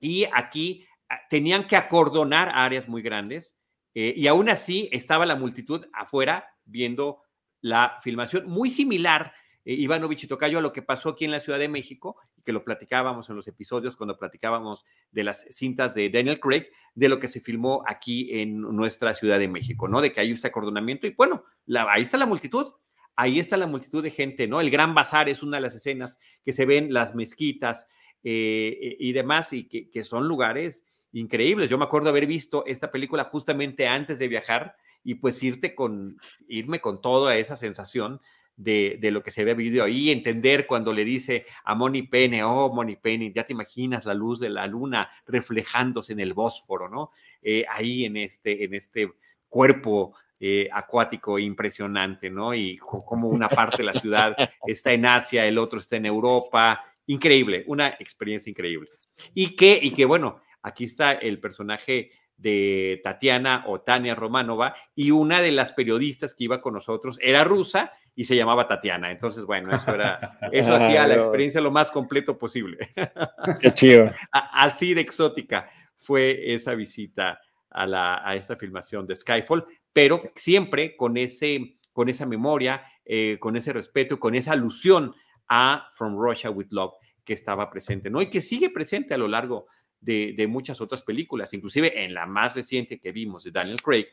y aquí tenían que acordonar áreas muy grandes eh, y aún así estaba la multitud afuera viendo la filmación, muy similar, eh, Ivanovich y Tocayo, a lo que pasó aquí en la Ciudad de México, que lo platicábamos en los episodios cuando platicábamos de las cintas de Daniel Craig, de lo que se filmó aquí en nuestra Ciudad de México, ¿no? De que hay este acordonamiento y bueno, ahí está la multitud. Ahí está la multitud de gente, ¿no? El Gran Bazar es una de las escenas que se ven, las mezquitas eh, y demás, y que, que son lugares increíbles. Yo me acuerdo haber visto esta película justamente antes de viajar y pues irte con, irme con toda esa sensación de, de, lo que se había vivido ahí, entender cuando le dice a Moni Penny, oh, Moni Penny, ya te imaginas la luz de la luna reflejándose en el Bósforo, ¿no? Eh, ahí en este, en este cuerpo eh, acuático impresionante, ¿no? Y como una parte de la ciudad está en Asia, el otro está en Europa, increíble, una experiencia increíble. Y que, y que bueno, aquí está el personaje de Tatiana o Tania Romanova y una de las periodistas que iba con nosotros era rusa y se llamaba Tatiana. Entonces, bueno, eso era, eso hacía la experiencia lo más completo posible. Qué chido. Así de exótica fue esa visita a, la, a esta filmación de Skyfall, pero siempre con, ese, con esa memoria, eh, con ese respeto, con esa alusión a From Russia with Love que estaba presente, ¿no? Y que sigue presente a lo largo de, de, muchas otras películas, inclusive en la más reciente que vimos de Daniel Craig,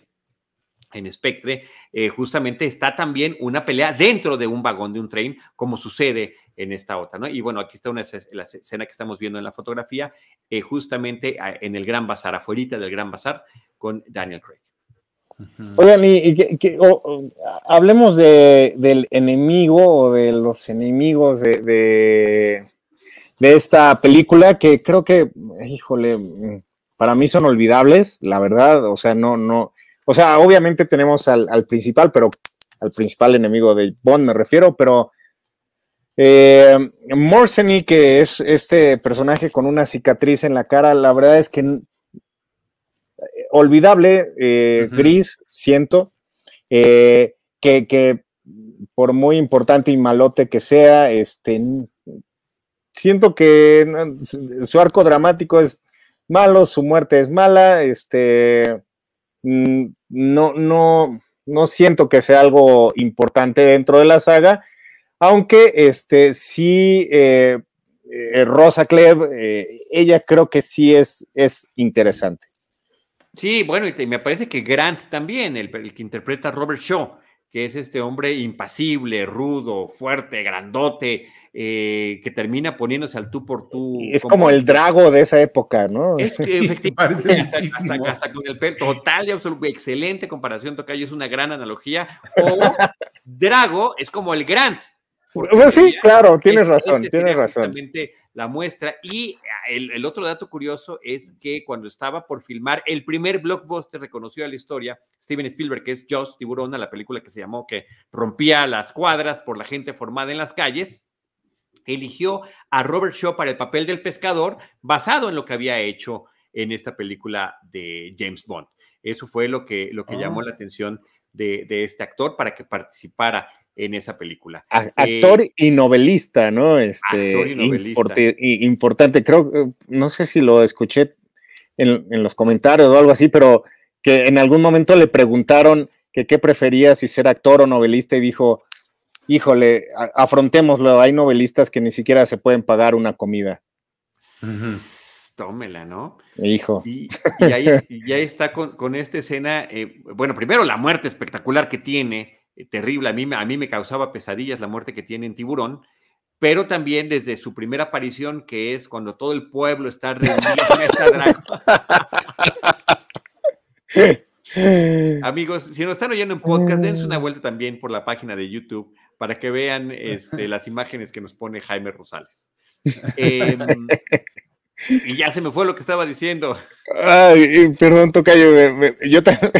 en Spectre, eh, justamente está también una pelea dentro de un vagón de un tren, como sucede en esta otra, ¿no? Y bueno, aquí está una la escena que estamos viendo en la fotografía, eh, justamente en el Gran Bazar, afuera del Gran Bazar, con Daniel Craig. Oigan, y, hablemos de, del enemigo o de los enemigos de, de esta película que creo que, híjole, para mí son olvidables, la verdad, o sea, no, no, o sea, obviamente tenemos al, al principal, pero al principal enemigo de Bond me refiero, pero eh, Morseny, que es este personaje con una cicatriz en la cara, la verdad es que olvidable, eh, uh -huh. gris, siento, eh, que, que, por muy importante y malote que sea, este, siento que su arco dramático es malo, su muerte es mala, este, mm, no, no, no siento que sea algo importante dentro de la saga, aunque este, sí, eh, eh, Rosa Klebb, eh, ella creo que sí es, es interesante. Sí, bueno, y me parece que Grant también, el, el que interpreta a Robert Shaw, que es este hombre impasible, rudo, fuerte, grandote, eh, que termina poniéndose al tú por tú. Es como, el drago de esa época, ¿no? Es que efectivamente, hasta, con el pelo, total y absoluto, excelente comparación, Tocayo, es una gran analogía. O Drago es como el Grant. Pues sí, claro, tienes razón, tienes razón la muestra. Y ah, el, otro dato curioso es que cuando estaba por filmar el primer blockbuster reconocido a la historia, Steven Spielberg, que es Joss Tiburona, la película que se llamó que rompía las cuadras por la gente formada en las calles, eligió a Robert Shaw para el papel del pescador, basado en lo que había hecho en esta película de James Bond. Eso fue lo que, lo que llamó ah. la atención de, de, este actor para que participara en esa película. actor eh, y novelista, ¿no? Este, actor y novelista. importante, creo, eh, no sé si lo escuché en, los comentarios o algo así, pero que en algún momento le preguntaron que qué prefería, si ser actor o novelista, y dijo, híjole, afrontémoslo, hay novelistas que ni siquiera se pueden pagar una comida. Tómela, ¿no? Hijo. Y, ahí, está con, esta escena, eh, bueno, primero la muerte espectacular que tiene, terrible. A mí, a mí me causaba pesadillas la muerte que tiene en Tiburón, pero también desde su primera aparición, que es cuando todo el pueblo está reunido en esta Amigos, si nos están oyendo en podcast, dense una vuelta también por la página de YouTube para que vean este, las imágenes que nos pone Jaime Rosales. Em, y ya se me fue lo que estaba diciendo. Ay, perdón, Tocayo, yo también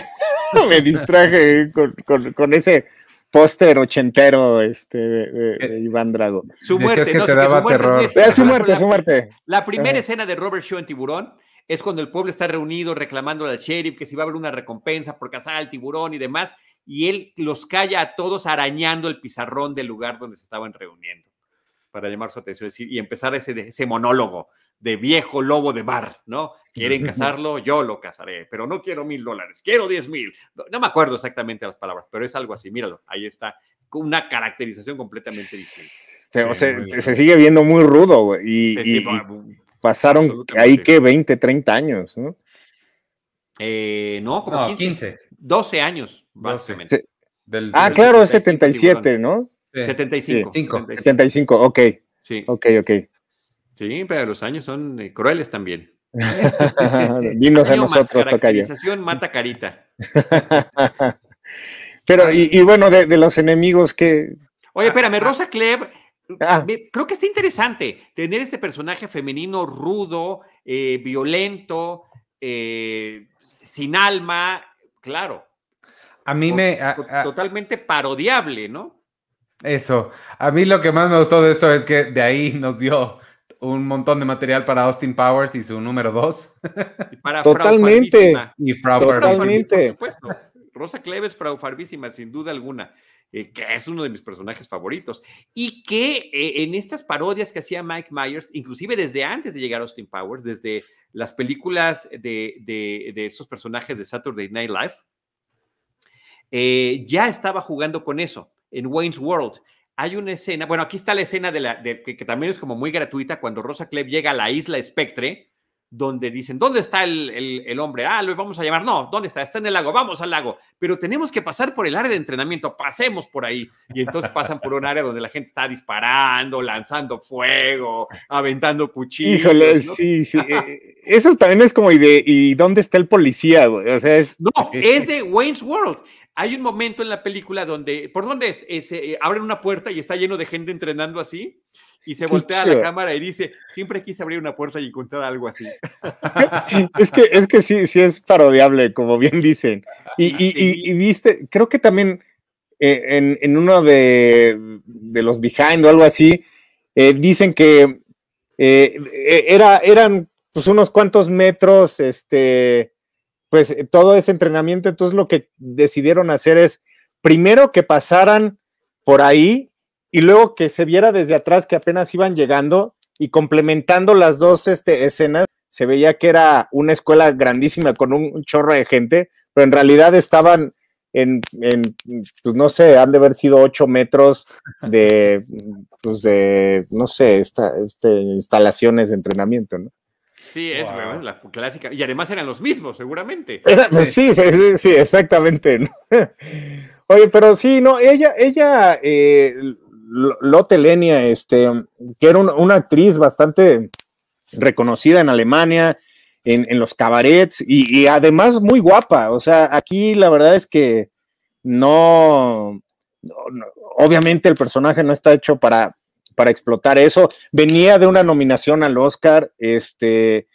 me distraje con, ese póster ochentero este, de, eh, Iván Drago. Su muerte, no, te daba terror. su muerte, su muerte. La primera escena de Robert Shaw en Tiburón es cuando el pueblo está reunido reclamando al sheriff que si va a haber una recompensa por cazar al tiburón y demás, y él los calla a todos arañando el pizarrón del lugar donde se estaban reuniendo para llamar su atención y empezar ese, ese monólogo de viejo lobo de bar, ¿no? Quieren casarlo, yo lo casaré, pero no quiero mil dólares, quiero diez mil. No, me acuerdo exactamente las palabras, pero es algo así, míralo, ahí está, con una caracterización completamente distinta. se, sigue viendo muy rudo, güey, y, pasaron ahí que 20, 30 años, ¿no? Eh, no, como 15, 12 años, básicamente. ah, claro, es 77, ¿no? 75. 75, ok. Sí. Ok, ok. Sí, pero los años son eh, crueles también. Dinos a nosotros, Caracterización mata carita. pero, y, bueno, de, los enemigos que. Oye, espérame, ah, ah. Rosa Klebb, ah. creo que está interesante tener este personaje femenino rudo, eh, violento, eh, sin alma, claro. A mí me. totalmente parodiable, ¿no? Eso. A mí lo que más me gustó de eso es que de ahí nos dio un montón de material para Austin Powers y su número dos. Para Totalmente. y Frau Totalmente. Rosa Cleves, Frau Farbísima, sin duda alguna. Eh, que es uno de mis personajes favoritos, y que eh, en estas parodias que hacía Mike Myers, inclusive desde antes de llegar a Austin Powers, desde las películas de, de, de esos personajes de Saturday Night Live, eh, ya estaba jugando con eso en Wayne's World hay una escena, bueno, aquí está la escena de la, que, también es como muy gratuita, cuando Rosa Klebb llega a la isla Spectre, donde dicen, ¿dónde está el, hombre? Ah, lo vamos a llamar. No, ¿dónde está? Está en el lago, vamos al lago. Pero tenemos que pasar por el área de entrenamiento, pasemos por ahí. Y entonces pasan por un área donde la gente está disparando, lanzando fuego, aventando cuchillos. Híjole, sí, sí. Eh, eso también es como, ¿y, de, ¿y dónde está el policía? O sea, es... No, es de Wayne's World. Hay un momento en la película donde, ¿por dónde es? se eh, abren una puerta y está lleno de gente entrenando así y se voltea a la cámara y dice, siempre quise abrir una puerta y encontrar algo así. es que, es que sí, sí es parodiable, como bien dicen. Y, viste, creo que también eh, en, uno de, los behind o algo así, eh, dicen que era, eran pues unos cuantos metros, este, pues eh, todo ese entrenamiento, entonces lo que decidieron hacer es primero que pasaran por ahí y luego que se viera desde atrás que apenas iban llegando y complementando las dos este, escenas, se veía que era una escuela grandísima con un, chorro de gente, pero en realidad estaban en, pues no sé, han de haber sido ocho metros de, pues de, no sé, esta, este, instalaciones de entrenamiento, ¿no? Sí, es la clásica. Y además eran los mismos, seguramente. Pues sí, sí, sí, exactamente. Oye, pero sí, no, ella, ella, eh, Lotte Lenia, este, que era una actriz bastante reconocida en Alemania, en, los cabarets, y, además muy guapa. O sea, aquí la verdad es que no, obviamente el personaje no está hecho para, para explotar eso. Venía de una nominación al Oscar, este,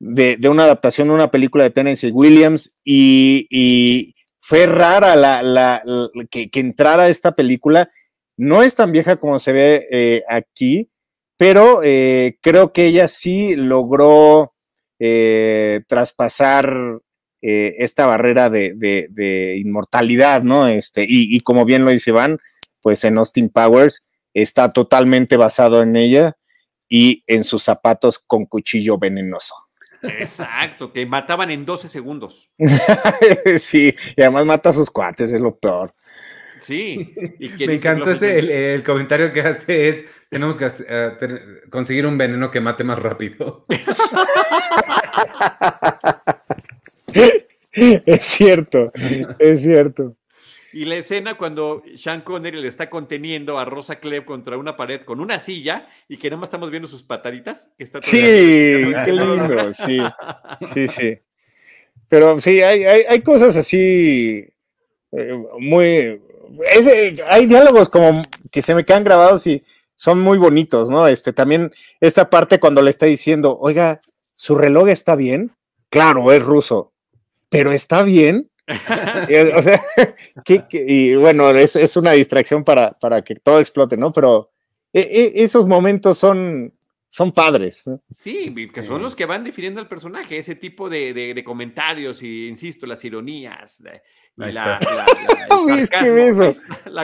de, una adaptación de una película de Tennessee Williams, y, fue rara la, que, entrara esta película. No es tan vieja como se ve eh, aquí, pero eh, creo que ella sí logró eh, traspasar esta barrera de, inmortalidad, ¿no? Este, y, y, como bien lo dice Iván, pues en Austin Powers está totalmente basado en ella y en sus zapatos con cuchillo venenoso. Exacto, que mataban en 12 segundos. sí, y además mata a sus cuates, es lo peor. Sí, me encanta ese, el, comentario que hace es, tenemos que eh, conseguir un veneno que mate más rápido. es cierto, es cierto. Y la escena cuando Sean Connery le está conteniendo a Rosa Klebb contra una pared con una silla y que nada más estamos viendo sus pataditas. sí, qué lindo, sí, sí, sí. Pero sí, hay, cosas así eh, muy... hay diálogos como que se me quedan grabados y son muy bonitos, ¿no? Este, también esta parte cuando le está diciendo, oiga, ¿su reloj está bien? Claro, es ruso, pero está bien o sea, y bueno, es, una distracción para, para, que todo explote, ¿no? Pero e, e, esos momentos son, son padres. Sí, que son los que van definiendo al personaje, ese tipo de, comentarios y, insisto, las ironías.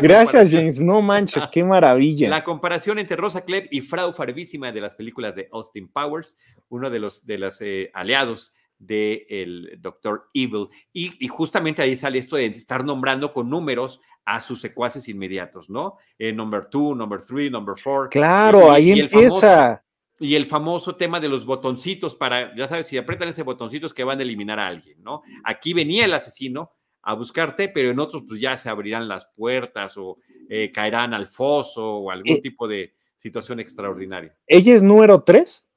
Gracias, James. No manches, qué maravilla. La comparación entre Rosa Klebb y Frau Farvísima de las películas de Austin Powers, uno de los de los eh, aliados del el Doctor Evil. Y, justamente ahí sale esto de estar nombrando con números a sus secuaces inmediatos, ¿no? Eh, number two, number three, number four. Claro, ahí empieza. y el famoso tema de los botoncitos para, ya sabes, si apretan ese botoncito es que van a eliminar a alguien, ¿no? Aquí venía el asesino a buscarte, pero en otros pues ya se abrirán las puertas o eh, caerán al foso o algún eh, tipo de situación extraordinaria. ¿Ella es número tres?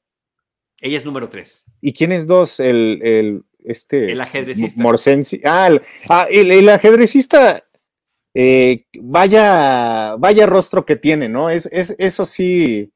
Ella es número tres. ¿Y quién es dos? El, el este. El ajedrecista. Morsensi. Ah, el, ah, el, ajedrecista. Eh, vaya, vaya rostro que tiene, ¿no? Es, es eso sí.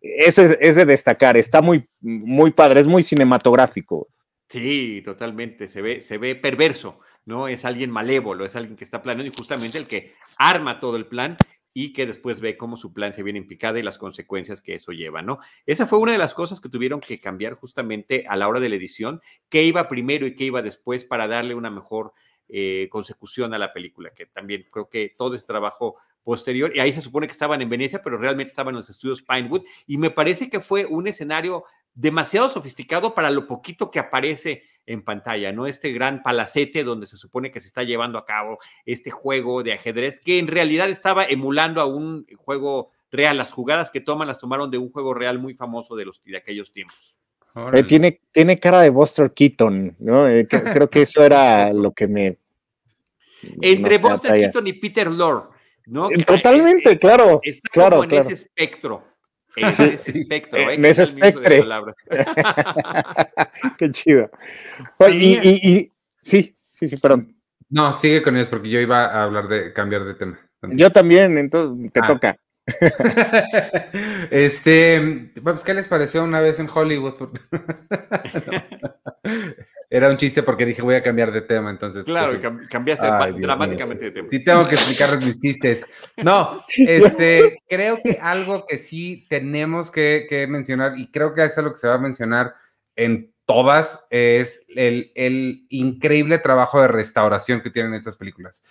Es, es, de destacar. Está muy, muy padre, es muy cinematográfico. Sí, totalmente. Se ve, se ve perverso, ¿no? Es alguien malévolo, es alguien que está planeando y justamente el que arma todo el plan y que después ve cómo su plan se viene en picada y las consecuencias que eso lleva, ¿no? Esa fue una de las cosas que tuvieron que cambiar justamente a la hora de la edición, qué iba primero y qué iba después para darle una mejor eh, consecución a la película, que también creo que todo ese trabajo posterior, y ahí se supone que estaban en Venecia, pero realmente estaban en los estudios Pinewood, y me parece que fue un escenario demasiado sofisticado para lo poquito que aparece en pantalla, ¿no? Este gran palacete donde se supone que se está llevando a cabo este juego de ajedrez, que en realidad estaba emulando a un juego real. Las jugadas que toman las tomaron de un juego real muy famoso de, los, de aquellos tiempos. Eh, tiene, tiene cara de Buster Keaton, ¿no? Eh, creo que eso era lo que me... Entre Buster Keaton y Peter Lorre, ¿no? Eh, totalmente, claro. Está claro, como en ese espectro. En ese espectro, ¿eh? En ese espectro. Qué chido. y, sí, sí, sí, perdón. No, sigue con eso porque yo iba a hablar de cambiar de tema. Yo también, entonces te ah. toca. este, pues, ¿qué les pareció una vez en Hollywood? Era un chiste porque dije voy a cambiar de tema, entonces. Pues, claro, cambiaste dramáticamente de tema. Sí, tengo que explicarles mis chistes. No, este, creo que algo que sí tenemos que, mencionar, y creo que es algo que se va a mencionar en todas, es el, el increíble trabajo de restauración que tienen estas películas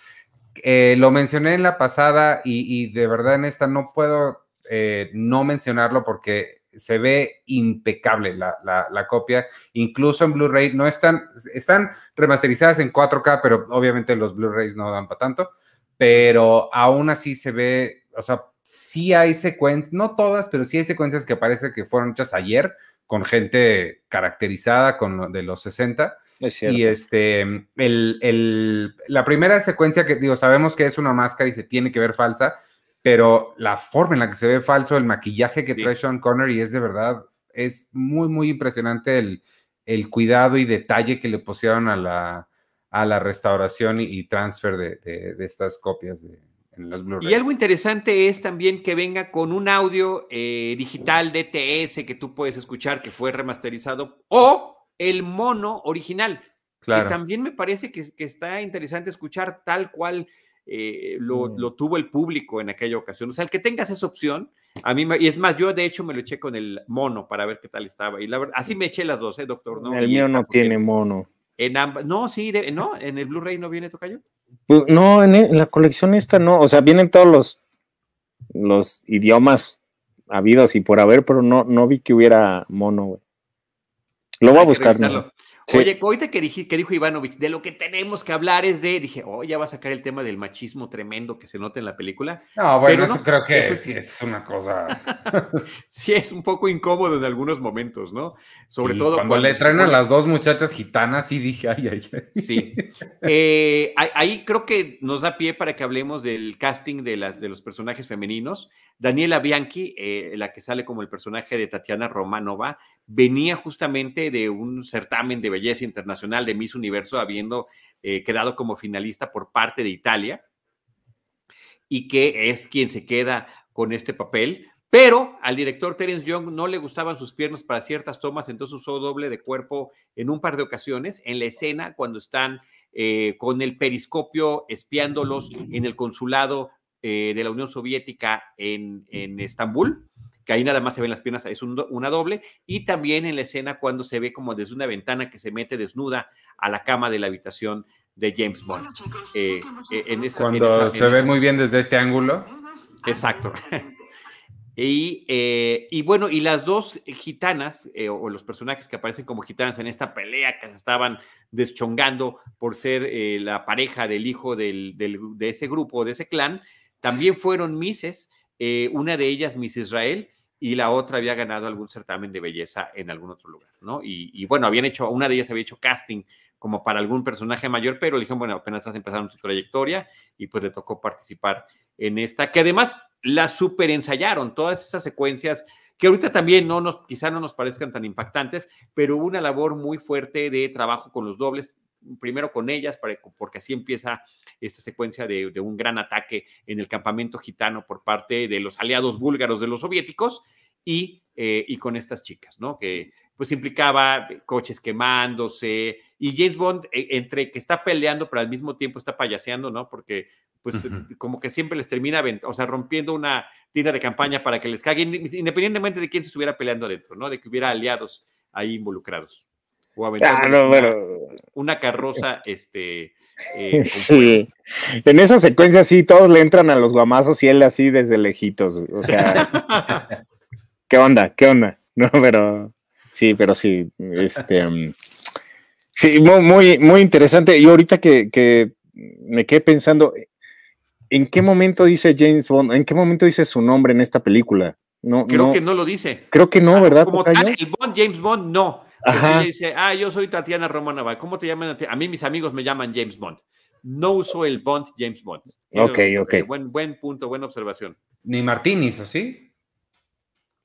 eh, lo mencioné en la pasada y, de verdad en esta no puedo eh, no mencionarlo porque se ve impecable la, la, copia, incluso en Blu-ray, no están, están remasterizadas en 4K, pero obviamente los Blu-rays no dan para tanto, pero aún así se ve, o sea, sí hay secuencias, no todas, pero sí hay secuencias que parece que fueron hechas ayer con gente caracterizada con de los 60. Y este, el, el, la primera secuencia que digo, sabemos que es una máscara y se tiene que ver falsa, pero la forma en la que se ve falso, el maquillaje que trae Sean Connery es de verdad, es muy, muy impresionante el, el cuidado y detalle que le pusieron a la, a la restauración y, transfer de, de, estas copias de, en los Y algo interesante es también que venga con un audio eh, digital DTS que tú puedes escuchar, que fue remasterizado, o el mono original. Claro. Que también me parece que, que está interesante escuchar tal cual eh, mm. lo, tuvo el público en aquella ocasión. O sea, el que tengas esa opción, a mí, y es más, yo de hecho me lo eché con el mono para ver qué tal estaba. Y la verdad, así me eché las dos, ¿eh, doctor? ¿no? El mío no tiene mono. En ambas, no, sí, no, en el Blu-ray no viene Tocayo. Pues, no, en, la colección esta no, o sea, vienen todos los, los idiomas habidos y por haber, pero no, no vi que hubiera mono, Lo voy a buscar. Oye, ahorita que, que dijo Ivanovich, de lo que tenemos que hablar es de, dije, oh, ya va a sacar el tema del machismo tremendo que se nota en la película. No, bueno, eso creo que sí es una cosa. sí, es un poco incómodo en algunos momentos, ¿no? Sobre todo cuando, le traen a las dos muchachas gitanas y dije, ay, ay, ay. Sí. Eh, ahí creo que nos da pie para que hablemos del casting de, de los personajes femeninos. Daniela Bianchi, eh, la que sale como el personaje de Tatiana Romanova, venía justamente de un certamen de belleza internacional de Miss Universo, habiendo eh, quedado como finalista por parte de Italia, y que es quien se queda con este papel. Pero al director Terence Young no le gustaban sus piernas para ciertas tomas, entonces usó doble de cuerpo en un par de ocasiones en la escena cuando están eh, con el periscopio espiándolos en el consulado eh, de la Unión Soviética en, en Estambul que ahí nada más se ven las piernas, es una doble, y también en la escena cuando se ve como desde una ventana que se mete desnuda a la cama de la habitación de James Bond. Eh, eh, cuando se ve muy bien desde este ángulo. Exacto. Y, eh, y, bueno, y las dos gitanas, o los personajes que aparecen como gitanas en esta pelea que se estaban deschongando por ser la pareja del hijo del, de ese grupo, de ese clan, también fueron Misses, una de ellas Miss Israel, y la otra había ganado algún certamen de belleza en algún otro lugar, ¿no? Y, bueno, habían hecho, una de ellas había hecho casting como para algún personaje mayor, pero le dijeron, bueno, apenas estás empezando tu trayectoria y pues le tocó participar en esta, que además la super ensayaron, todas esas secuencias que ahorita también no nos, quizá no nos parezcan tan impactantes, pero hubo una labor muy fuerte de trabajo con los dobles, primero con ellas, porque así empieza esta secuencia de, un gran ataque en el campamento gitano por parte de los aliados búlgaros de los soviéticos y, eh, y con estas chicas, ¿no? Que pues implicaba coches quemándose y James Bond eh, entre que está peleando pero al mismo tiempo está payaseando, ¿no? Porque pues como que siempre les termina, o sea, rompiendo una tienda de campaña para que les caguen, independientemente de quién se estuviera peleando adentro, ¿no? De que hubiera aliados ahí involucrados. O ah, una, carroza, este... Eh, sí, en esa secuencia sí, todos le entran a los guamazos y él así desde lejitos, o sea, ¿qué onda? ¿Qué onda? No, pero sí, pero sí, este, mm, sí, muy, muy, interesante. Y ahorita que, que me quedé pensando, ¿en qué momento dice James Bond? ¿En qué momento dice su nombre en esta película? No, creo que no lo dice. Creo que no, ¿verdad? Como tal, el Bond, James Bond, no. Dice, ah, yo soy Tatiana Romanova. ¿Cómo te llaman? A mí mis amigos me llaman James Bond. No uso el Bond James Bond. Ok, ok. Buen, buen punto, buena observación. Ni Martínez, ¿o sí?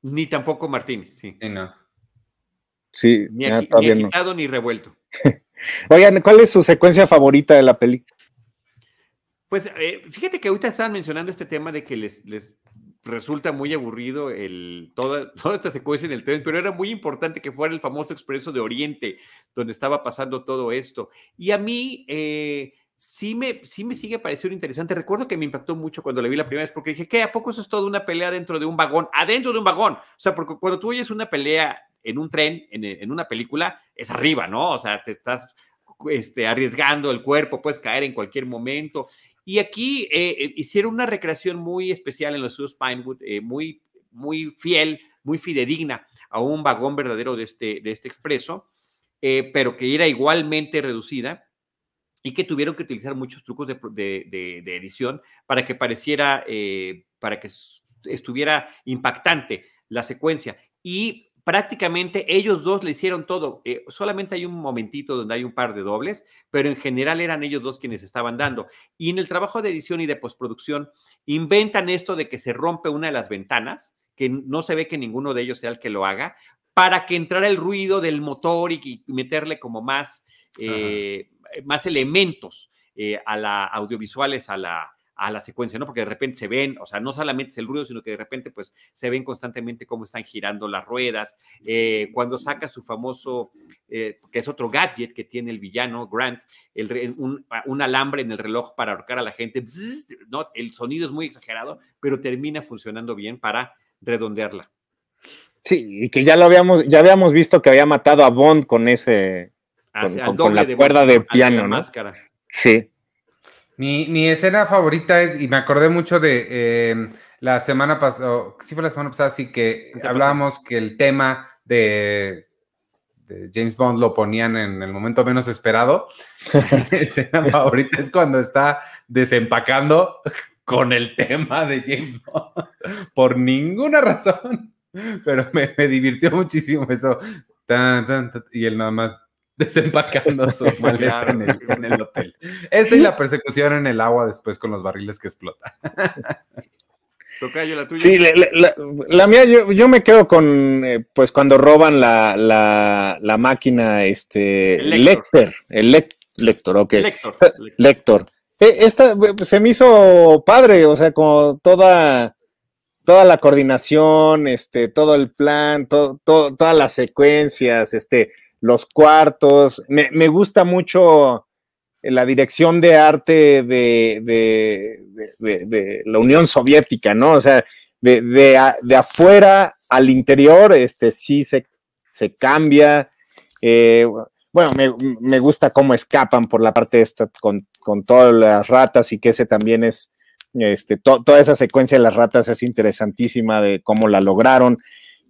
Ni tampoco Martínez, sí. sí no. Sí, ni, agitado ni revuelto. Oigan, ¿cuál es su secuencia favorita de la película? Pues eh, fíjate que ahorita estaban mencionando este tema de que les, les resulta muy aburrido el, toda, toda esta secuencia en el tren, pero era muy importante que fuera el famoso expreso de Oriente, donde estaba pasando todo esto. Y a mí eh, sí, me, sí me sigue pareciendo interesante. Recuerdo que me impactó mucho cuando le vi la primera vez, porque dije, ¿qué? ¿A poco eso es todo una pelea dentro de un vagón? Adentro de un vagón. O sea, porque cuando tú oyes una pelea en un tren, en, en una película, es arriba, ¿no? O sea, te estás este, arriesgando el cuerpo, puedes caer en cualquier momento. Y aquí eh, hicieron una recreación muy especial en los estudios Pinewood, muy, muy fiel, muy fidedigna a un vagón verdadero de este, de este expreso, pero que era igualmente reducida y que tuvieron que utilizar muchos trucos de, edición para que pareciera, para que estuviera impactante la secuencia. Y prácticamente ellos dos le hicieron todo. Eh, solamente hay un momentito donde hay un par de dobles, pero en general eran ellos dos quienes estaban dando. Y en el trabajo de edición y de postproducción inventan esto de que se rompe una de las ventanas, que no se ve que ninguno de ellos sea el que lo haga, para que entrara el ruido del motor y, meterle como más, eh, más elementos eh, a la audiovisuales a la, a la secuencia, ¿no? Porque de repente se ven, o sea, no solamente es el ruido, sino que de repente pues se ven constantemente cómo están girando las ruedas. Eh, cuando saca su famoso, eh, que es otro gadget que tiene el villano Grant, el, un, alambre en el reloj para ahorcar a la gente, ¿no? El sonido es muy exagerado, pero termina funcionando bien para redondearla. Sí, y que ya lo habíamos, ya habíamos visto que había matado a Bond con ese, con, la cuerda de piano, ¿no? Máscara. Sí. Mi, escena favorita es, y me acordé mucho de em, la semana pasada, sí fue la semana pasada, sí que hablábamos que el tema de, James Bond lo ponían en el momento menos esperado. Mi escena favorita es cuando está desempacando con el tema de James Bond, por ninguna razón, pero me, divirtió muchísimo eso. y él nada más desempacando su maleta en, el, hotel. Esa y la persecución en el agua después con los barriles que explota. la tuya. Sí, la, mía, yo, me quedo con, eh, pues cuando roban la, la, máquina, este, el Lector, el Lector, ok. Lector. Lector. E, esta se me hizo padre, o sea, como toda, toda la coordinación, este, todo el plan, todo, todas las secuencias, este, los cuartos. Me, gusta mucho la dirección de arte de, de, la Unión Soviética, ¿no? O sea, de, afuera al interior, este sí se, se cambia. Eh, bueno, me, gusta cómo escapan por la parte esta con, con, todas las ratas y que ese también es, este, toda esa secuencia de las ratas es interesantísima de cómo la lograron.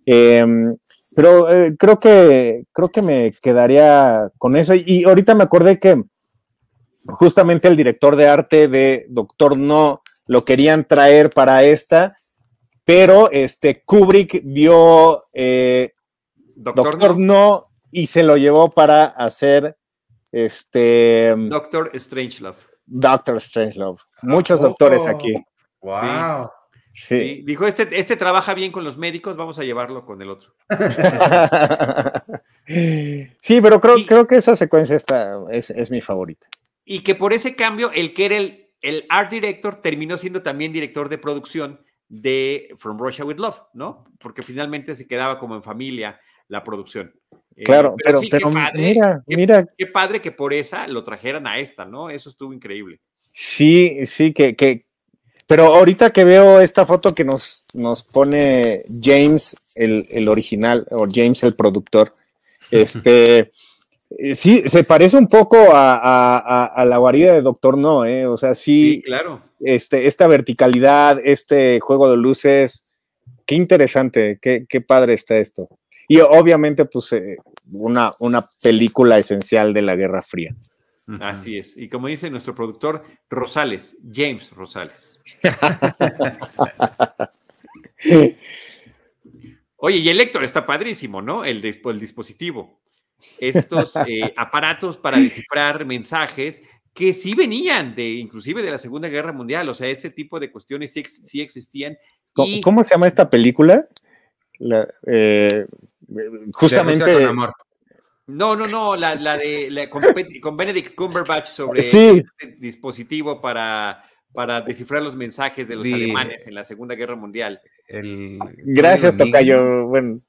Em, pero eh, creo que creo que me quedaría con eso. Y ahorita me acordé que justamente el director de arte de Doctor No lo querían traer para esta, pero este Kubrick vio eh, Doctor, no. y se lo llevó para hacer este Doctor Strangelove. Doctor Strangelove. Muchos doctores aquí. Wow. Sí. Dijo, este, este trabaja bien con los médicos, vamos a llevarlo con el otro. sí, pero creo, creo que esa secuencia está, es, mi favorita. Y que por ese cambio, el que era el, el art director terminó siendo también director de producción de From Russia with Love, ¿no? Porque finalmente se quedaba como en familia la producción. Eh, claro, pero, pero, mira, mira. Qué padre que por esa lo trajeran a esta, ¿no? Eso estuvo increíble. Sí, sí, que, que, pero ahorita que veo esta foto que nos, nos pone James, el, original, o James, el productor, este, eh, sí, se parece un poco a, la guarida de Doctor No, ¿eh? O sea, sí, claro. Este, esta verticalidad, este juego de luces, qué interesante, qué, qué padre está esto. Y obviamente, pues, eh, una, una película esencial de la Guerra Fría. Así es. Y como dice nuestro productor, Rosales, James Rosales. Oye, y el lector está padrísimo, ¿no? El, el dispositivo. Estos eh, aparatos para descifrar mensajes que sí venían de, inclusive de la Segunda Guerra Mundial, o sea, ese tipo de cuestiones sí, existían. ¿Cómo, se llama esta película? Eh, justamente. No, no, no, la, de con, Benedict Cumberbatch sobre este dispositivo para, para descifrar los mensajes de los alemanes en la Segunda Guerra Mundial. Gracias, Tocayo. Bueno,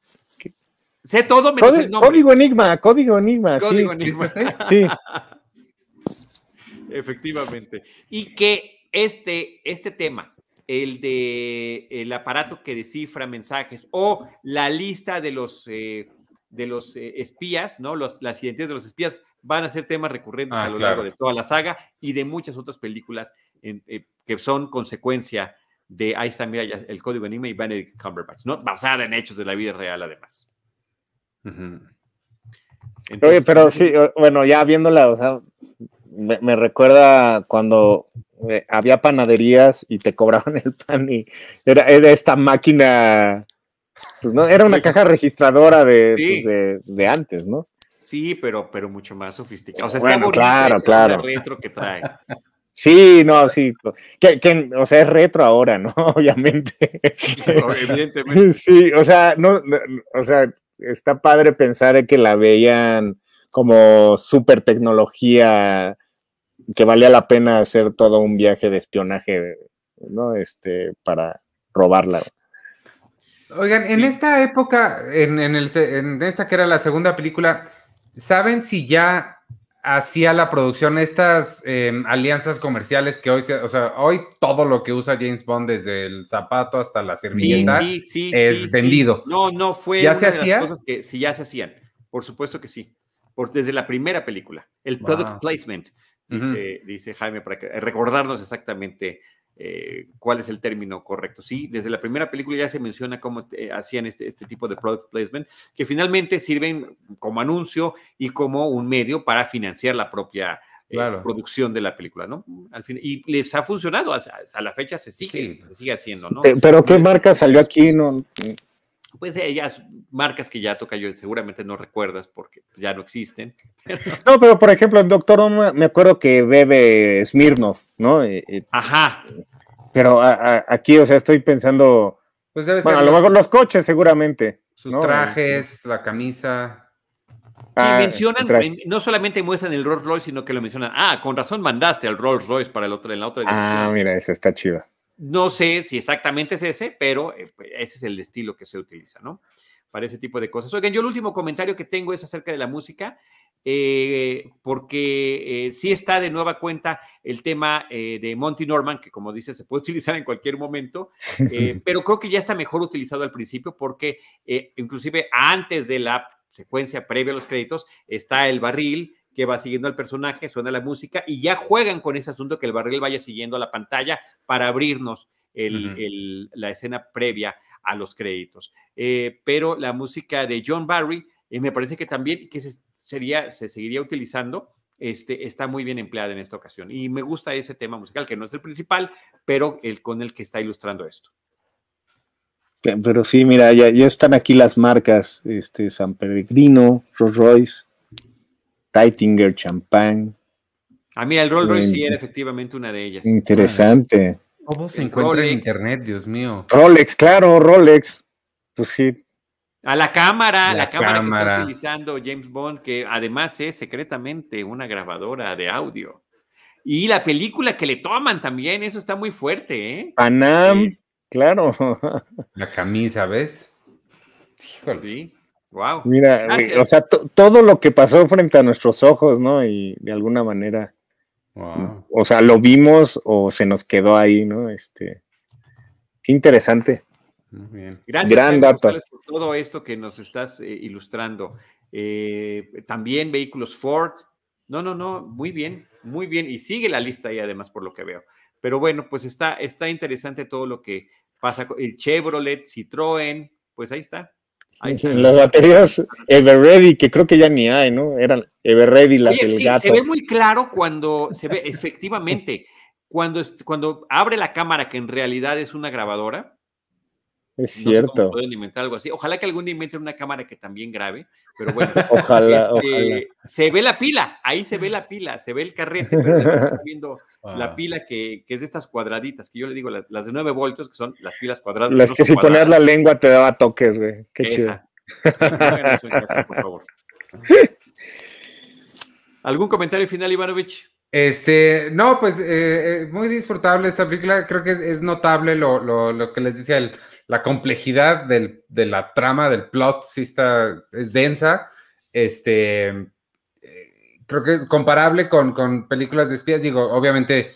sé todo menos el nombre. Código Enigma, código Enigma. Código Enigma. Sí. Efectivamente. Y que este, este tema, el de el aparato que descifra mensajes o la lista de los eh, de los eh, espías, ¿no? Los, las identidades de los espías van a ser temas recurrentes Ah, a lo claro. largo de toda la saga y de muchas otras películas en- eh, que son consecuencia de, ahí está, mira, ya, el código anime y Benedict Cumberbatch, ¿no? Basada en hechos de la vida real, además. Oye, Entonces, pero sí, bueno, ya viéndola, o sea, me, me recuerda cuando eh, había panaderías y te cobraban el pan y era, era esta máquina, pues no, era una caja registradora de, Sí. pues, de, de antes, ¿no? Sí, pero, pero mucho más sofisticado. O sea, Bueno, está claro, onda retro que trae. Sí, no, sí. Que, que, o sea, es retro ahora, ¿no? Obviamente. Evidentemente. Sí, o sea, no, no, o sea, está padre pensar en que la veían como super tecnología que valía la pena hacer todo un viaje de espionaje, ¿no? Este, para robarla. Oigan, en Sí. esta época, en, en el, en esta que era la segunda película, ¿saben si ya hacía la producción estas em, alianzas comerciales que hoy, se- o sea, hoy todo lo que usa James Bond, desde el zapato hasta la servilleta, sí, sí, es vendido. No, no, fue ¿Ya una se de las hacía? cosas que sí ya se hacían. Por supuesto que sí. Por, desde la primera película. El Wow. product placement, dice, dice Jaime, para recordarnos exactamente eh, cuál es el término correcto. Sí, desde la primera película ya se menciona cómo eh, hacían este, este tipo de product placement, que finalmente sirven como anuncio y como un medio para financiar la propia eh, Claro. producción de la película, ¿no? Al fin, y les ha funcionado, a, a la fecha se sigue, Sí. se sigue haciendo, ¿no? Pero ¿qué marca salió aquí? No, Pues ellas, marcas que ya toca yo, seguramente no recuerdas porque ya no existen. no, pero por ejemplo, en Doctor Who me acuerdo que bebe Smirnoff, ¿no? Eh, eh, Ajá, pero a- a- aquí, o sea, estoy pensando, pues debe bueno, a lo mejor los coches seguramente. sus ¿no? trajes, la camisa. Sí, Ah, mencionan, tra- en- no solamente muestran el Rolls Royce, sino que lo mencionan. Ah, con razón mandaste al Rolls Royce para el otro, en la otra Ah, mira, ese está chido. No sé si exactamente es ese, pero eh, pues, ese es el estilo que se utiliza, ¿no? Para ese tipo de cosas. Oigan, yo el último comentario que tengo es acerca de la música, eh, porque eh, sí está de nueva cuenta el tema eh, de Monty Norman, que como dice, se puede utilizar en cualquier momento, pero creo que ya está mejor utilizado al principio porque inclusive antes de la secuencia previa a los créditos está el barril que va siguiendo al personaje, suena la música y ya juegan con ese asunto que el barril vaya siguiendo a la pantalla para abrirnos el- Ujú. el- la escena previa a los créditos. Eh, pero la música de John Barry eh, me parece que también que se, sería, se seguiría utilizando. Este, está muy bien empleada en esta ocasión y me gusta ese tema musical que no es el principal, pero el con el que está ilustrando esto. Pe- Pero sí, mira, ya, ya están aquí las marcas, este, San Pellegrino, Rolls Royce, Taitinger, Champagne, A mí el Rolls Royce sí era efectivamente una de ellas. interesante. Todo se El encuentra en internet, Dios mío. Rolex, claro, Rolex. Pues sí, A la cámara, la, La cámara, que está utilizando James Bond, que además es secretamente una grabadora de audio. Y la película que le toman también, eso está muy fuerte, ¿eh? Panam, Sí. claro. La camisa, ¿ves? Híjole. Sí, wow. Mira, Gracias. o sea, to- todo lo que pasó frente a nuestros ojos, ¿no? Y de alguna manera, Wow. o sea, lo vimos o se nos quedó ahí, ¿no? Este, qué interesante. Muy bien. Gracias Gran dato. Por todo esto que nos estás eh, ilustrando. Eh, también vehículos Ford. No, no, no, muy bien, muy bien. Y sigue la lista ahí además por lo que veo. Pero bueno, pues está, está interesante todo lo que pasa con el Chevrolet, Citroën, pues ahí está. Las baterías Everready, que creo que ya ni hay, ¿no? Eran Everready, las Oye, del sí, gato. se ve muy claro cuando se ve, efectivamente, cuando, cuando abre la cámara que en realidad es una grabadora. Es No sé cómo cierto. pueden inventar algo así. Ojalá que algún día inventen una cámara que también grabe, pero bueno. Ojalá, este, ojalá. Se ve la pila, ahí se ve la pila, se ve el carrete, pero está viendo la Wow. pila que, que es de estas cuadraditas, que yo le digo las, las de 9 voltios, que son las pilas cuadradas. Las que si ponías la cuadradas. lengua te daba toques, güey. Qué chido. Esa. Casa, por favor. ¿Algún comentario final, Ivanovich? Este, no, pues eh, eh, muy disfrutable esta película. Creo que es, es notable lo, lo- lo que les decía, el- la complejidad del- de la trama, del plot, sí está, es densa. Este, eh, creo que comparable con, con películas de espías, digo, obviamente,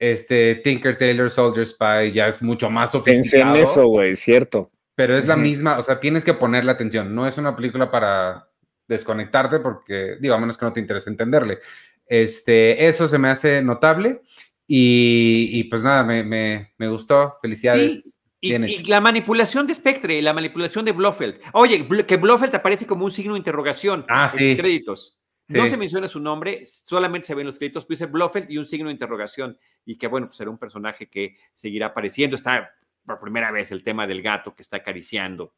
este, Tinker Tailor Soldier Spy ya es mucho más Pensé en sofisticado. eso, güey, cierto. Pero es la misma, o sea, tienes que ponerle atención. No es una película para desconectarte porque, digo, a menos que no te interese entenderle. Este, eso se me hace notable y, pues nada, me, gustó. Felicidades. Y, la manipulación de Spectre, la manipulación de Blofeld. Oye, que Blofeld aparece como un signo de interrogación ah, en los créditos. No se menciona su nombre, solamente se ven los créditos, pues dice Blofeld y un signo de interrogación. Y que bueno, pues será un personaje que seguirá apareciendo. Está por primera vez el tema del gato que está acariciando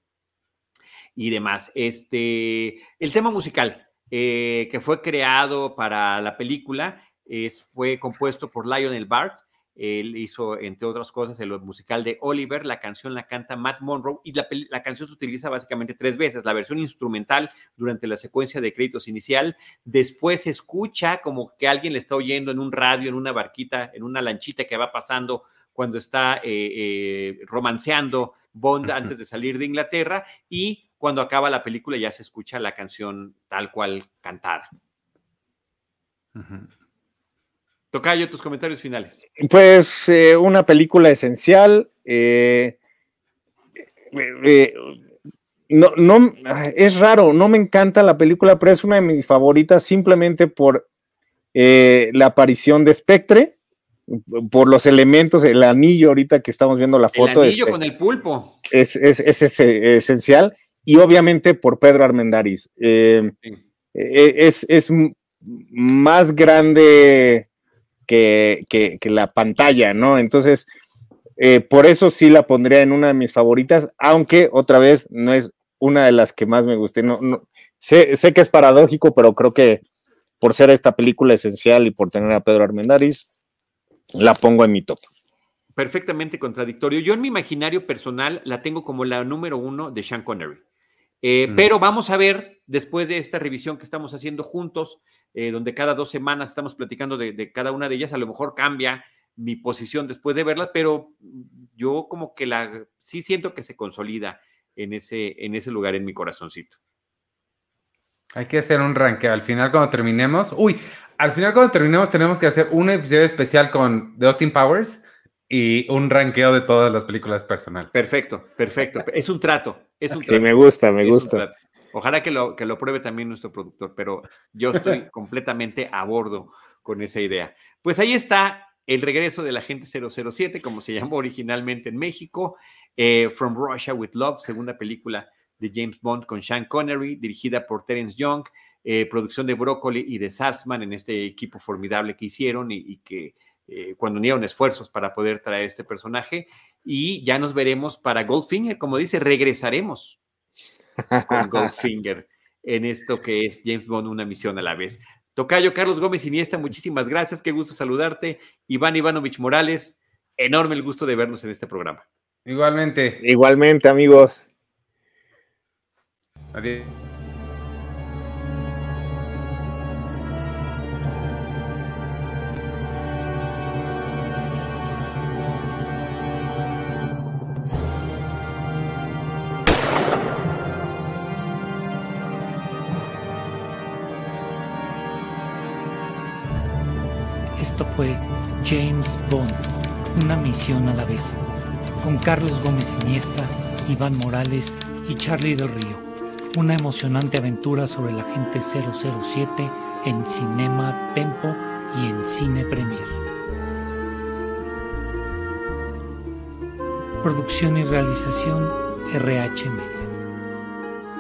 y demás. Este, el tema musical eh, que fue creado para la película es, fue compuesto por Lionel Bart. Él hizo, entre otras cosas, el musical de Oliver. La canción la canta Matt Monroe y la, la, canción se utiliza básicamente tres veces. La versión instrumental durante la secuencia de créditos inicial. Después se escucha como que alguien le está oyendo en un radio, en una barquita, en una lanchita que va pasando cuando está eh, eh, romanceando Bond antes de salir de Inglaterra. Y cuando acaba la película ya se escucha la canción tal cual cantada. Tocayo, tus comentarios finales. Pues eh, una película esencial. Eh, eh, no, no, es raro, no me encanta la película, pero es una de mis favoritas simplemente por la aparición de Spectre, por los elementos, el anillo ahorita que estamos viendo la foto. El anillo con el pulpo. Es, es, es, esencial y obviamente por Pedro Armendáriz. Eh, es, es, más grande que, la pantalla, ¿no? Entonces, eh, por eso sí la pondría en una de mis favoritas, aunque otra vez no es una de las que más me guste. No, no, sé, sé que es paradójico, pero creo que por ser esta película esencial y por tener a Pedro Armendáriz, la pongo en mi top perfectamente contradictorio. Yo en mi imaginario personal la tengo como la número uno de Sean Connery. Eh, pero vamos a ver, después de esta revisión que estamos haciendo juntos, eh, donde cada dos semanas estamos platicando de, cada una de ellas, a lo mejor cambia mi posición después de verla, pero yo como que la sí siento que se consolida en ese, en ese lugar en mi corazoncito. Hay que hacer un ranking. Al final, cuando terminemos, uy, al final, cuando terminemos, tenemos que hacer un episodio especial con The Austin Powers y un ranqueo de todas las películas personal. Perfecto, perfecto. Es un trato. Es un sí, me gusta, me gusta. Ojalá que lo, que lo pruebe también nuestro productor, pero yo estoy completamente a bordo con esa idea. Pues ahí está el regreso de la gente 007, como se llamó originalmente en México, eh, From Russia with Love, segunda película de James Bond con Sean Connery, dirigida por Terence Young, eh, producción de Broccoli y de Salzman en este equipo formidable que hicieron y que eh, cuando unieron esfuerzos para poder traer este personaje. Y ya nos veremos para Goldfinger, como dice, regresaremos con Goldfinger en esto que es James Bond, una misión a la vez. Tocayo Carlos Gómez Iniesta, muchísimas gracias, qué gusto saludarte. Iván Ivanovich Morales, enorme el gusto de vernos en este programa. Igualmente. Igualmente, amigos. Adiós. A la vez, con Carlos Gómez Iniesta, Iván Morales y Charlie del Río. Una emocionante aventura sobre la gente 007 en Cinema Tempo y en Cine Premier. Producción y realización RH